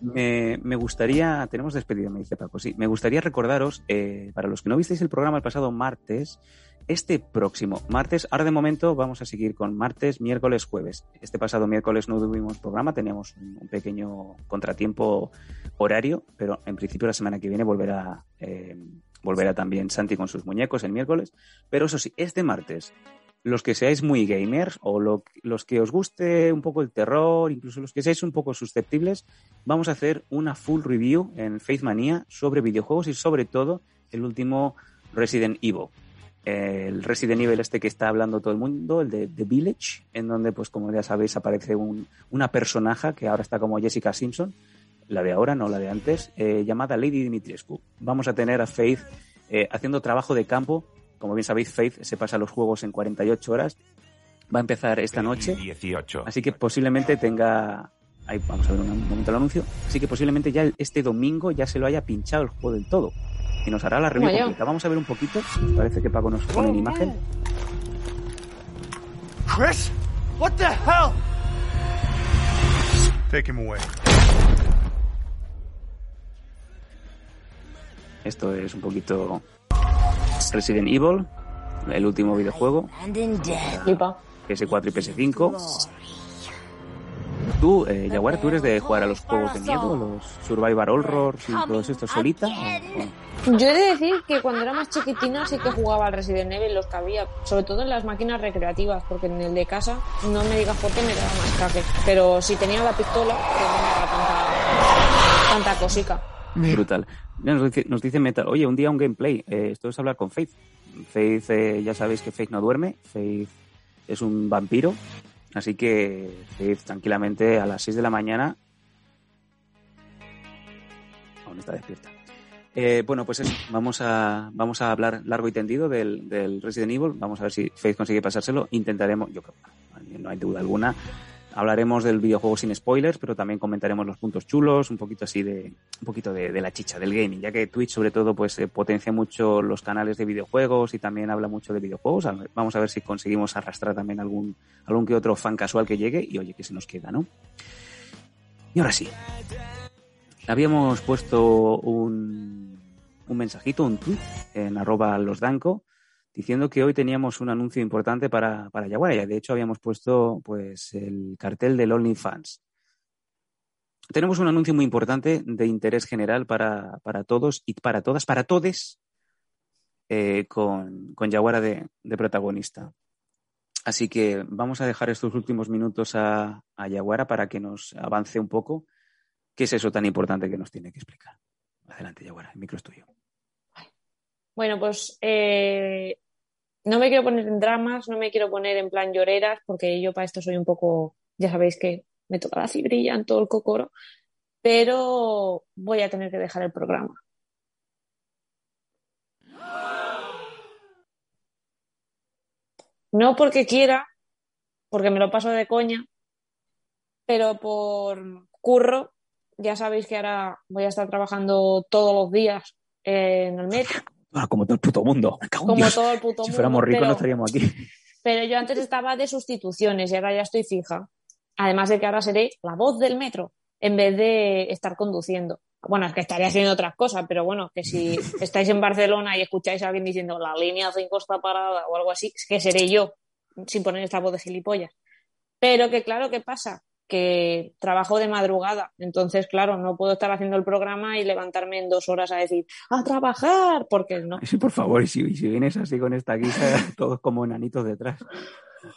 Me, me gustaría, tenemos despedida, me dice Paco, sí, me gustaría recordaros, eh, para los que no visteis el programa el pasado martes, este próximo martes, ahora de momento vamos a seguir con martes, miércoles, jueves. Este pasado miércoles no tuvimos programa, teníamos un, pequeño contratiempo horario, pero en principio la semana que viene volverá, eh, volverá también Santi con sus muñecos el miércoles. Pero eso sí, este martes, los que seáis muy gamers o lo- los que os guste un poco el terror, incluso los que seáis un poco susceptibles, vamos a hacer una full review en Faith Manía sobre videojuegos y sobre todo el último Resident Evil. El Resident Evil este que está hablando todo el mundo, el de The Village, en donde, pues como ya sabéis, aparece un- una personaje que ahora está como Jessica Simpson, la de ahora, no la de antes, eh, llamada Lady Dimitrescu. Vamos a tener a Faith eh, haciendo trabajo de campo. Como bien sabéis, Faith se pasa los juegos en 48 horas. Va a empezar esta noche. 18. Así que posiblemente tenga. Ahí vamos a ver un, momento el anuncio. Así que posiblemente ya este domingo ya se lo haya pinchado el juego del todo. Y nos hará la review. Vamos a ver un poquito. Parece que Paco nos pone en imagen. Chris? What the hell? Take him away. Esto es un poquito Resident Evil, el último videojuego, Flipa. PS4 y PS5. Tú, eh, Jaguar, ¿tú eres de jugar a los juegos de miedo, los Survivor Horrors y todos estos solita? Yo he de decir que cuando era más chiquitina sí que jugaba al Resident Evil, los que había, sobre todo en las máquinas recreativas, porque en el de casa no me digas por qué me daba más caque. Pero si tenía la pistola, pues no me daba tanta, tanta cosica. Brutal. Mira, Nos dice, nos dice Metal, oye, un día un gameplay. Eh, esto es hablar con Faith. Faith, eh, ya sabéis que Faith no duerme. Faith es un vampiro. Así que Faith tranquilamente a las 6 de la mañana. Aún está despierta. Eh, bueno, pues eso. Vamos a, vamos a hablar largo y tendido del, del Resident Evil. Vamos a ver si Faith consigue pasárselo. Intentaremos, yo creo, no hay duda alguna. Hablaremos del videojuego sin spoilers, pero también comentaremos los puntos chulos, un poquito así de, un poquito de, la chicha del gaming, ya que Twitch sobre todo pues eh, potencia mucho los canales de videojuegos y también habla mucho de videojuegos. Vamos a ver si conseguimos arrastrar también algún, algún que otro fan casual que llegue y oye, que se nos queda, ¿no? Y ahora sí. Habíamos puesto un, un mensajito, un tweet en arroba losdanco diciendo que hoy teníamos un anuncio importante para, para Yaguara. De hecho, habíamos puesto pues el cartel del OnlyFans. Tenemos un anuncio muy importante de interés general para, para todos y para todas, para todes, eh, con, con Yaguara de, de protagonista. Así que vamos a dejar estos últimos minutos a, a Yaguara para que nos avance un poco qué es eso tan importante que nos tiene que explicar. Adelante, Yaguara, el micro es tuyo. Bueno, pues eh, no me quiero poner en dramas, no me quiero poner en plan lloreras, porque yo para esto soy un poco, ya sabéis que me toca la fibrilla en todo el cocoro, pero voy a tener que dejar el programa. No porque quiera, porque me lo paso de coña, pero por curro, ya sabéis que ahora voy a estar trabajando todos los días en el metro, como todo el puto mundo. Como Dios. todo el puto si mundo. fuéramos ricos pero- no estaríamos aquí. Pero yo antes estaba de sustituciones y ahora ya estoy fija. Además de que ahora seré la voz del metro en vez de estar conduciendo. Bueno, es que estaré haciendo otras cosas, pero bueno, que si estáis en Barcelona y escucháis a alguien diciendo la línea 5 está parada o algo así, es que seré yo, sin poner esta voz de gilipollas. Pero que claro, ¿qué pasa? Que trabajo de madrugada, entonces claro, no puedo estar haciendo el programa y levantarme en dos horas a decir, a trabajar, porque no. Sí, por favor, y si, vienes así con esta guisa, todos como enanitos detrás.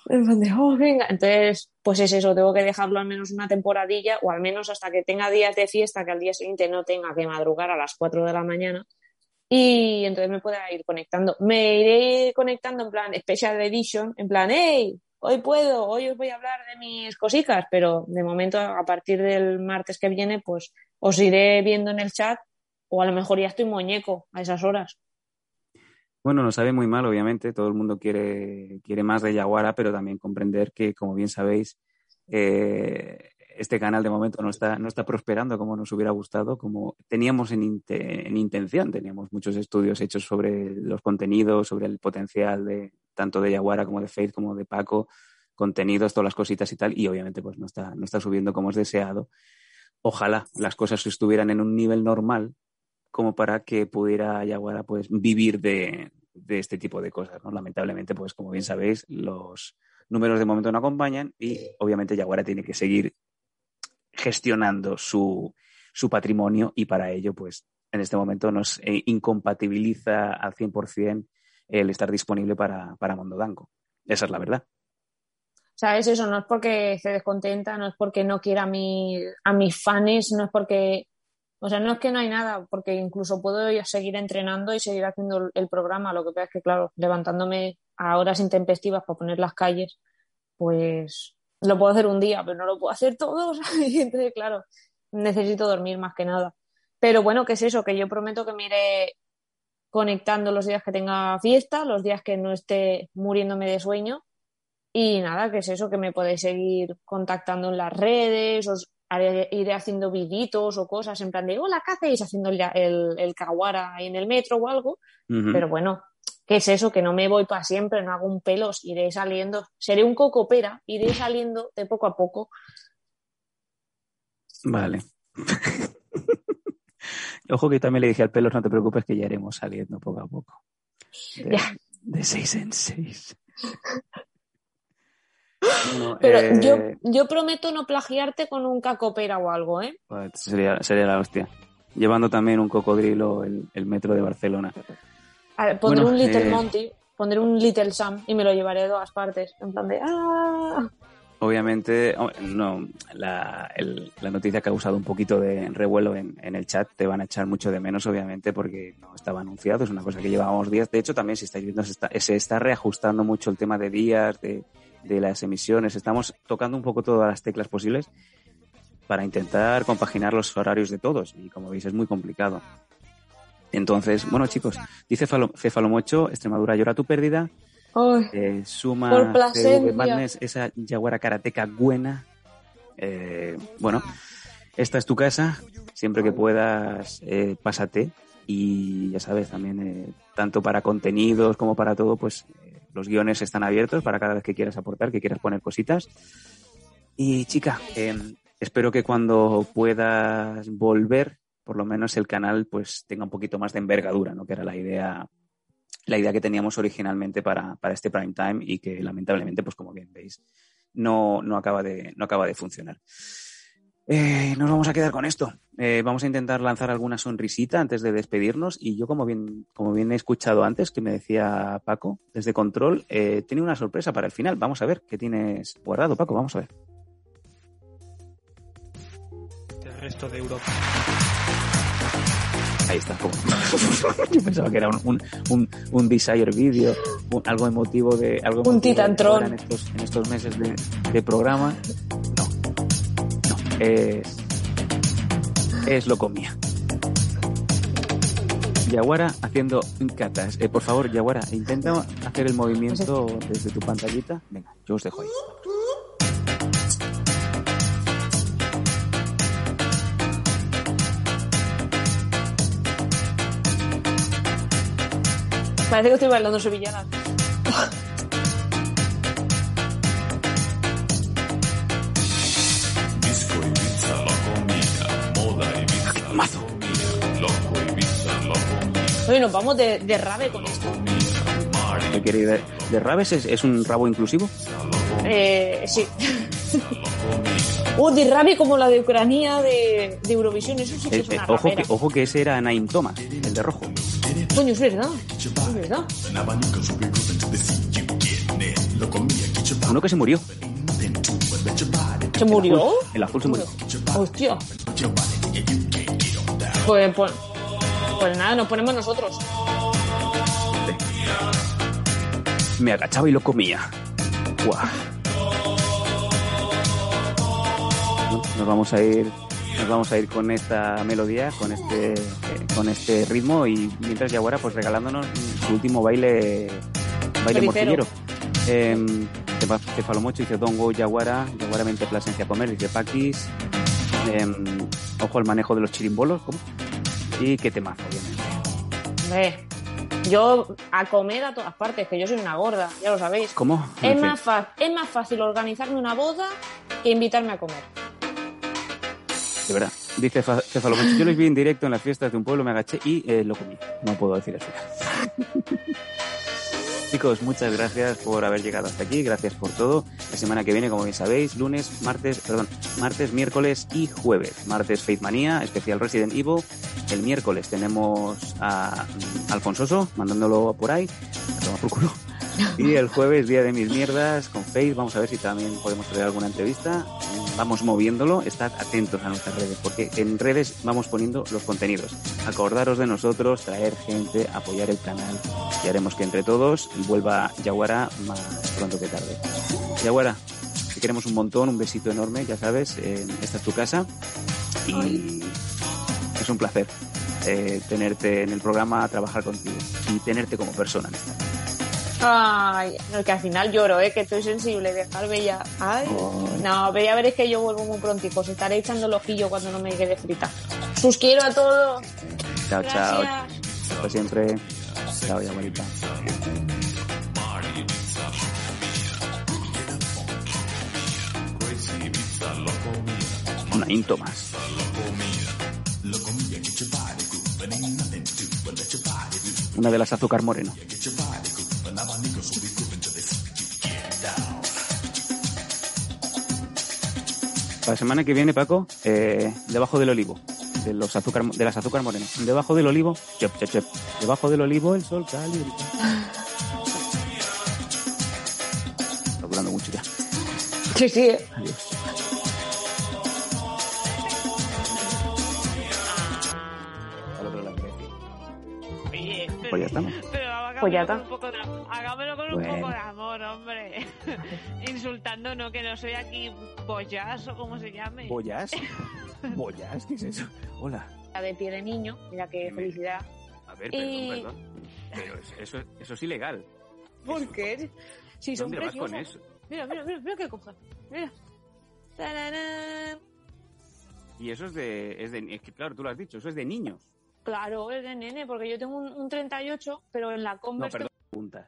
En plan de, "Oh, venga. Entonces, pues es eso, tengo que dejarlo al menos una temporadilla o al menos hasta que tenga días de fiesta, que al día siguiente no tenga que madrugar a las 4 de la mañana. Y entonces me pueda ir conectando. Me iré conectando en plan Special Edition, en plan, hey, hoy puedo, hoy os voy a hablar de mis cositas, pero de momento, a partir del martes que viene, pues os iré viendo en el chat o a lo mejor ya estoy muñeco a esas horas. Bueno, nos sabe muy mal, obviamente. Todo el mundo quiere, quiere más de Yaguara, pero también comprender que, como bien sabéis, eh, este canal de momento no está, no está prosperando como nos hubiera gustado, como teníamos en, inte- en intención. Teníamos muchos estudios hechos sobre los contenidos, sobre el potencial de tanto de Yaguara como de Faith como de Paco, contenidos, todas las cositas y tal, y obviamente pues no está, no está subiendo como es deseado. Ojalá las cosas estuvieran en un nivel normal como para que pudiera Yaguara pues vivir de, de este tipo de cosas. ¿no? Lamentablemente, pues como bien sabéis, los números de momento no acompañan y obviamente Yaguara tiene que seguir gestionando su, su patrimonio y para ello, pues en este momento nos eh, incompatibiliza al 100% el estar disponible para, para Mondodanco. Esa es la verdad. ¿Sabes? Eso no es porque esté descontenta, no es porque no quiera a, mi, a mis fans, no es porque. O sea, no es que no hay nada, porque incluso puedo seguir entrenando y seguir haciendo el- programa. Lo que pasa es que, claro, levantándome a horas intempestivas para poner las calles, pues lo puedo hacer un día, pero no lo puedo hacer todos. Y entonces, claro, necesito dormir más que nada. Pero bueno, ¿qué es eso? Que yo prometo que me iré conectando los días que tenga fiesta, los días que no esté muriéndome de sueño. Y nada, que es eso, que me podéis seguir contactando en las redes, os haré- iré haciendo viditos o cosas en plan de, hola, ¿qué hacéis? Haciendo el, el, el kawara ahí en el metro o algo. Pero bueno, ¿qué es eso? Que no me voy para siempre, no hago un pelos, iré saliendo. Seré un cocopera, iré saliendo de poco a poco. Vale. Ojo que también le dije al pelo, no te preocupes que ya iremos saliendo poco a poco. De, Ya. de seis en seis. Bueno, Pero eh, yo, yo prometo no plagiarte con un cacopera o algo, ¿eh? pues sería, sería la hostia. Llevando también un cocodrilo el, el metro de Barcelona. A ver, pondré Bueno, un Little eh, Monty, pondré un Little Sam y me lo llevaré de todas partes. En plan de, ¡ah! Obviamente, oh, no, la, el- la noticia ha causado un poquito de revuelo en, en el chat. Te van a echar mucho de menos, obviamente, porque no estaba anunciado. Es una cosa que llevábamos días. De hecho, también, si estáis viendo, se está, se está reajustando mucho el tema de días, de, de las emisiones. Estamos tocando un poco todas las teclas posibles para intentar compaginar los horarios de todos. Y como veis, es muy complicado. Entonces, bueno, chicos, dice Falo- Cefalomocho, Extremadura llora tu pérdida. Eh, suma Plasencia. Madness, esa yaguara karateca buena. Eh, bueno, esta es tu casa. Siempre que puedas, eh, pásate. Y ya sabes, también, eh, tanto para contenidos como para todo, pues los guiones están abiertos para cada vez que quieras aportar, que quieras poner cositas. Y chica, eh, espero que cuando puedas volver, por lo menos el canal pues tenga un poquito más de envergadura, ¿no? Que era la idea la idea que teníamos originalmente para, para este prime time y que lamentablemente, pues como bien veis, no, no, acaba, de, no acaba de funcionar. Eh, nos vamos a quedar con esto. Eh, vamos a intentar lanzar alguna sonrisita antes de despedirnos. Y yo, como bien, como bien he escuchado antes, que me decía Paco, desde Control, eh, tiene una sorpresa para el final. Vamos a ver qué tienes guardado, Paco. Vamos a ver. El resto de Europa. Ahí está. como- Yo pensaba que era un, un, un, un Desire video, un- algo emotivo de algo Un emotivo Titantron. ahora En estos, en estos meses de, de programa. No, no, es, es lo comía. Yaguara haciendo catas. Eh, por favor, Yaguara, intenta hacer el movimiento desde tu pantallita. Venga, yo os dejo ahí. Parece que estoy bailando sevillana. Mazo. Oye, nos vamos de, de rave con esto. ¿Qué queréis de, de Rabes? ¿Es, es un rabo inclusivo? Eh, sí. Uh, de rave como la de Ucrania de, de Eurovisión. Eso sí que Eh, es eh, una ojo, rapera. que, ojo que ese era Naim Thomas, el de rojo. Coño, es verdad. Es verdad. Uno que se murió. ¿Se murió? El azul se murió. Hostia. Pues, pues, pues nada, nos ponemos nosotros. Me agachaba y lo comía. Guau. ¿No? Nos vamos a ir, nos vamos a ir con esta melodía, con este, eh, con este ritmo y mientras Yaguara pues regalándonos su último baile, baile morcillero. Eh, Cefa- Cefalomocho dice Dongo, Yaguara, Yaguara mente plasencia a comer, dice Paquis. Em, ojo al manejo de los chirimbolos, ¿cómo? Y qué temazo, obviamente. Hombre, yo a comer a todas partes, que yo soy una gorda, ya lo sabéis. ¿Cómo? Es más, es más fácil organizarme una boda que invitarme a comer. De verdad. Dice Fa- Cefalomocho, yo les vi en directo en las fiestas de un pueblo, me agaché y eh, lo comí. No puedo decir eso. Chicos, muchas gracias por haber llegado hasta aquí, gracias por todo. La semana que viene, como bien sabéis, lunes, martes, perdón, martes, miércoles y jueves. Martes Faith Manía, especial Resident Evil. El miércoles tenemos a mm, Alfonsoso, mandándolo por ahí, a tomar por culo. Y el jueves, día de mis mierdas, con Faith, vamos a ver si también podemos traer alguna entrevista. Vamos moviéndolo, estad atentos a nuestras redes, porque en redes vamos poniendo los contenidos. Acordaros de nosotros, traer gente, apoyar el canal y haremos que entre todos vuelva Yaguara más pronto que tarde. Yaguara, te queremos un montón, un besito enorme, ya sabes, eh, esta es tu casa y es un placer eh, tenerte en el programa, trabajar contigo y tenerte como persona. en esta vida. Ay, no, que al final lloro, ¿eh? que estoy sensible, dejarme ya. Ay. Ay. No, pero ya veréis que yo vuelvo muy prontico. Os estaré echando el ojillo cuando no me quede frita. Sus quiero a todos. Chao, chao. Hasta siempre. Chao, Yaguarita. Una into más. Una de las azúcar moreno. La semana que viene, Paco, eh, debajo del olivo, de los azúcar, de las azúcar moreno. Debajo del olivo, chep, chep, chep. Debajo del olivo el sol caliente. Está durando mucho ya. Sí, sí. eh. Adiós. Pero, Pues ya estamos. Pues ya está. Hagámoslo con Bueno. un poco de amor, hombre. Insultando, no, que no soy aquí bollas o como se llame. ¿Bollas? ¿Bollas? ¿Qué es eso? Hola. La de pie de niño, mira qué felicidad. A ver, perdón, Y- perdón. Pero es- eso, eso es ilegal. ¿Por qué? Si son ¿Dónde vas con preciosas. eso? Mira, mira, mira, mira qué cosa. Mira. Tararán. Y eso es de, es de... Es que claro, tú lo has dicho, eso es de niños. Claro, es de nene, porque yo tengo un, un 38, pero en la No, Converse perdón, preguntas.